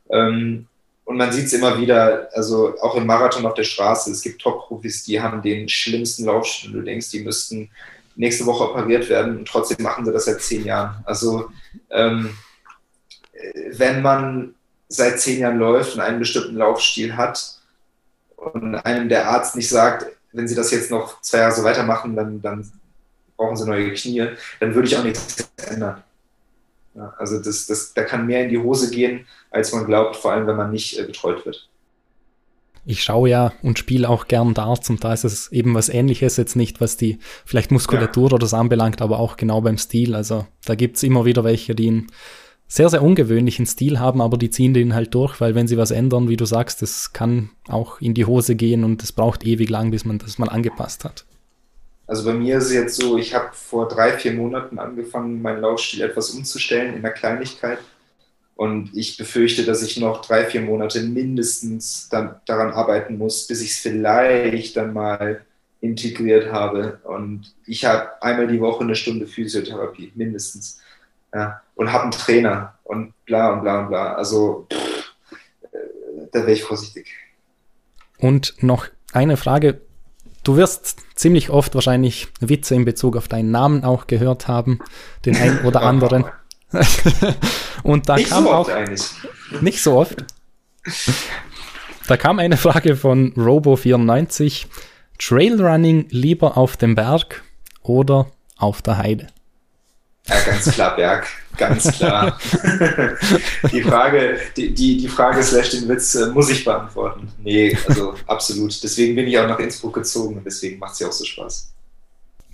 Ähm, und man sieht es immer wieder, also auch im Marathon auf der Straße, es gibt Top-Profis, die haben den schlimmsten Laufstil. Du denkst, die müssten nächste Woche operiert werden und trotzdem machen sie das seit zehn Jahren. Also ähm, wenn man seit zehn Jahren läuft und einen bestimmten Laufstil hat und einem der Arzt nicht sagt, wenn sie das jetzt noch zwei Jahre so weitermachen, dann, dann brauchen sie neue Knie, dann würde ich auch nichts ändern. Ja, also das, das, da kann mehr in die Hose gehen, als man glaubt, vor allem wenn man nicht äh, betreut wird. Ich schaue ja und spiele auch gern Darts und da ist es eben was ähnliches, jetzt nicht was die vielleicht Muskulatur ja. oder so anbelangt, aber auch genau beim Stil. Also da gibt es immer wieder welche, die ihn sehr, sehr ungewöhnlichen Stil haben, aber die ziehen den halt durch, weil wenn sie was ändern, wie du sagst, das kann auch in die Hose gehen und es braucht ewig lang, bis man das mal angepasst hat. Also bei mir ist es jetzt so, ich habe vor drei, vier Monaten angefangen, meinen Laufstil etwas umzustellen in der Kleinigkeit. Und ich befürchte, dass ich noch drei, vier Monate mindestens dann, daran arbeiten muss, bis ich es vielleicht dann mal integriert habe. Und ich habe einmal die Woche eine Stunde Physiotherapie, mindestens ja, und habe einen Trainer und bla und bla und bla. Also pff, äh, da wäre ich vorsichtig. Und noch eine Frage. Du wirst ziemlich oft wahrscheinlich Witze in Bezug auf deinen Namen auch gehört haben, den einen oder anderen. und da nicht kam so auch eigentlich. nicht so oft. Da kam eine Frage von Robo94. Trailrunning lieber auf dem Berg oder auf der Heide? Ja, ganz klar Berg, ganz klar. die Frage, die, die, die Frage slash den Witz äh, muss ich beantworten. Nee, also absolut. Deswegen bin ich auch nach Innsbruck gezogen und deswegen macht es ja auch so Spaß.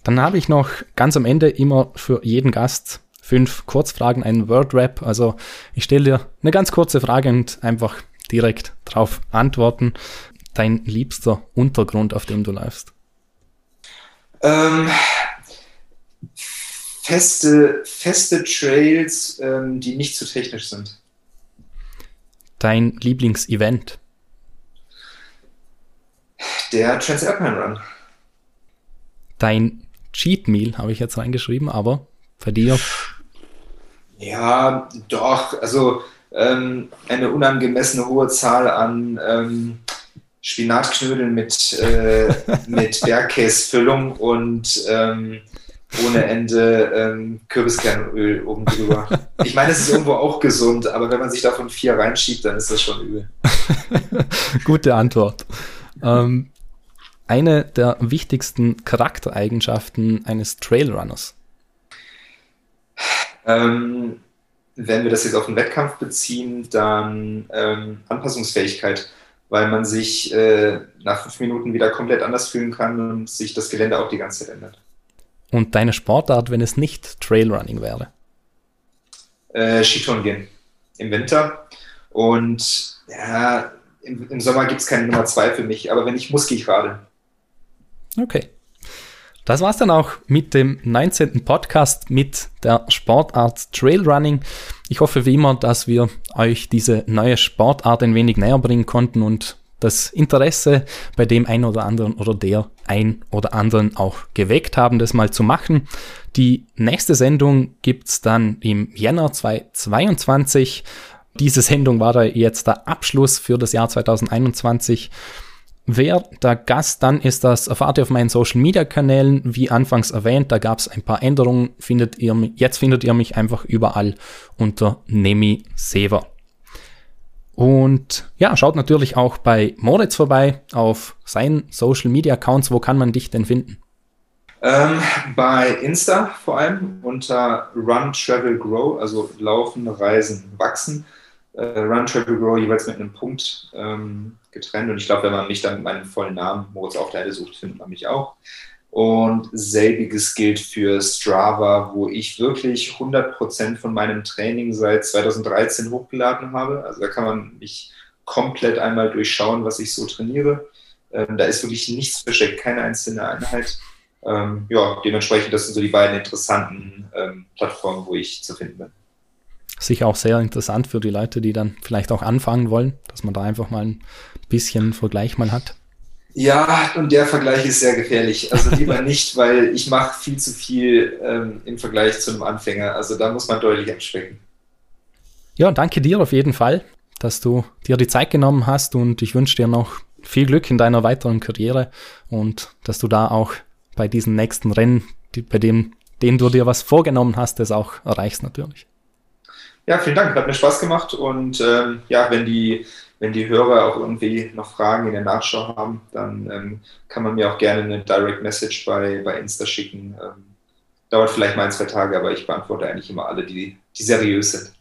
Dann habe ich noch ganz am Ende immer für jeden Gast fünf Kurzfragen, einen Word-Rap. Also ich stelle dir eine ganz kurze Frage und einfach direkt drauf antworten. Dein liebster Untergrund, auf dem du läufst? Ähm, feste, feste Trails, ähm, die nicht zu technisch sind. Dein Lieblingsevent? Der Transalpine Run. Dein Cheat Meal habe ich jetzt reingeschrieben, aber bei dir? Ja, doch. Also ähm, eine unangemessene hohe Zahl an ähm, Spinatknödeln mit, äh, mit Bergkäsefüllung und ähm, ohne Ende ähm, Kürbiskernöl oben drüber. Ich meine, es ist irgendwo auch gesund, aber wenn man sich davon vier reinschiebt, dann ist das schon übel. Gute Antwort. Ähm, eine der wichtigsten Charaktereigenschaften eines Trailrunners. Ähm, wenn wir das jetzt auf den Wettkampf beziehen, dann ähm, Anpassungsfähigkeit. weil man sich äh, nach fünf Minuten wieder komplett anders fühlen kann und sich das Gelände auch die ganze Zeit ändert. Und deine Sportart, wenn es nicht Trailrunning wäre? Äh, Skitouren gehen im Winter. Und ja, im, im Sommer gibt es keine Nummer zwei für mich, aber wenn ich muss, gehe ich gerade. Okay. Das war's dann auch mit dem 19. Podcast mit der Sportart Trailrunning. Ich hoffe wie immer, dass wir euch diese neue Sportart ein wenig näher bringen konnten und das Interesse bei dem einen oder anderen oder der ein oder anderen auch geweckt haben, das mal zu machen. Die nächste Sendung gibt's dann im Jänner 2022. Diese Sendung war da jetzt der Abschluss für das Jahr 2021. Wer der Gast dann ist, das erfahrt ihr auf meinen Social Media Kanälen. Wie anfangs erwähnt, da gab es ein paar Änderungen. Findet ihr, jetzt findet ihr mich einfach überall unter Nemi Sever. Und ja, schaut natürlich auch bei Moritz vorbei auf seinen Social Media Accounts. Wo kann man dich denn finden? Ähm, bei Insta vor allem unter Run, Travel, Grow, also Laufen, Reisen, Wachsen. Äh, Run, Travel, Grow jeweils mit einem Punkt ähm, getrennt. Und ich glaube, wenn man mich dann mit meinem vollen Namen Moritz auf der Erde sucht, findet man mich auch. Und selbiges gilt für Strava, wo ich wirklich 100% von meinem Training seit 2013 hochgeladen habe. Also da kann man mich komplett einmal durchschauen, was ich so trainiere. Ähm, da ist wirklich nichts versteckt, keine einzelne Einheit. Ähm, ja, dementsprechend, das sind so die beiden interessanten ähm, Plattformen, wo ich zu finden bin. Sicher auch sehr interessant für die Leute, die dann vielleicht auch anfangen wollen, dass man da einfach mal ein bisschen Vergleich mal hat. Ja, und der Vergleich ist sehr gefährlich. Also lieber nicht, weil ich mache viel zu viel ähm, im Vergleich zu einem Anfänger. Also da muss man deutlich abspecken. Ja, danke dir auf jeden Fall, dass du dir die Zeit genommen hast und ich wünsche dir noch viel Glück in deiner weiteren Karriere und dass du da auch bei diesen nächsten Rennen, die, bei dem, denen du dir was vorgenommen hast, das auch erreichst natürlich. Ja, vielen Dank, hat mir Spaß gemacht und ähm, ja, wenn die wenn die Hörer auch irgendwie noch Fragen in der Nachschau haben, dann ähm, kann man mir auch gerne eine Direct Message bei, bei Insta schicken. Ähm, dauert vielleicht mal ein, zwei Tage, aber ich beantworte eigentlich immer alle, die, die seriös sind.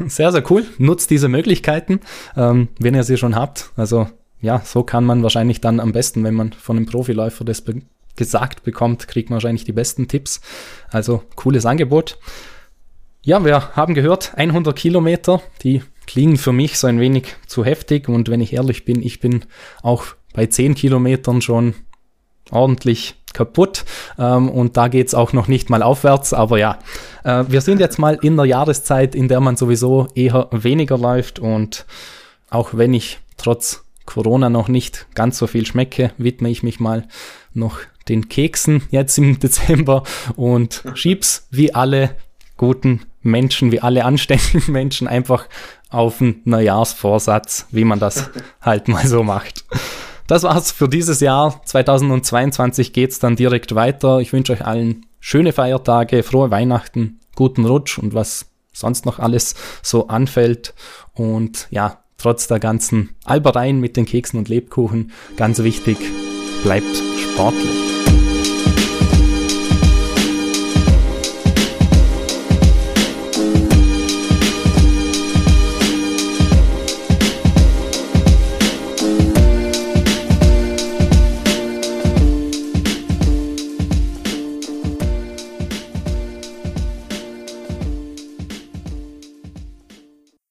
sehr, sehr cool. Nutzt diese Möglichkeiten, ähm, wenn ihr sie schon habt. Also ja, so kann man wahrscheinlich dann am besten, wenn man von einem Profiläufer das be gesagt bekommt, kriegt man wahrscheinlich die besten Tipps. Also cooles Angebot. Ja, wir haben gehört, 100 Kilometer, die klingen für mich so ein wenig zu heftig und wenn ich ehrlich bin, ich bin auch bei 10 Kilometern schon ordentlich kaputt ähm, und da geht's auch noch nicht mal aufwärts, aber ja, äh, wir sind jetzt mal in der Jahreszeit, in der man sowieso eher weniger läuft und auch wenn ich trotz Corona noch nicht ganz so viel schmecke, widme ich mich mal noch den Keksen jetzt im Dezember und schieb's wie alle guten Menschen, wie alle anständigen Menschen einfach auf einen Neujahrsvorsatz, wie man das halt mal so macht. Das war's für dieses Jahr. 2022 geht's dann direkt weiter. Ich wünsche euch allen schöne Feiertage, frohe Weihnachten, guten Rutsch und was sonst noch alles so anfällt. Und ja, trotz der ganzen Albereien mit den Keksen und Lebkuchen, ganz wichtig, bleibt sportlich.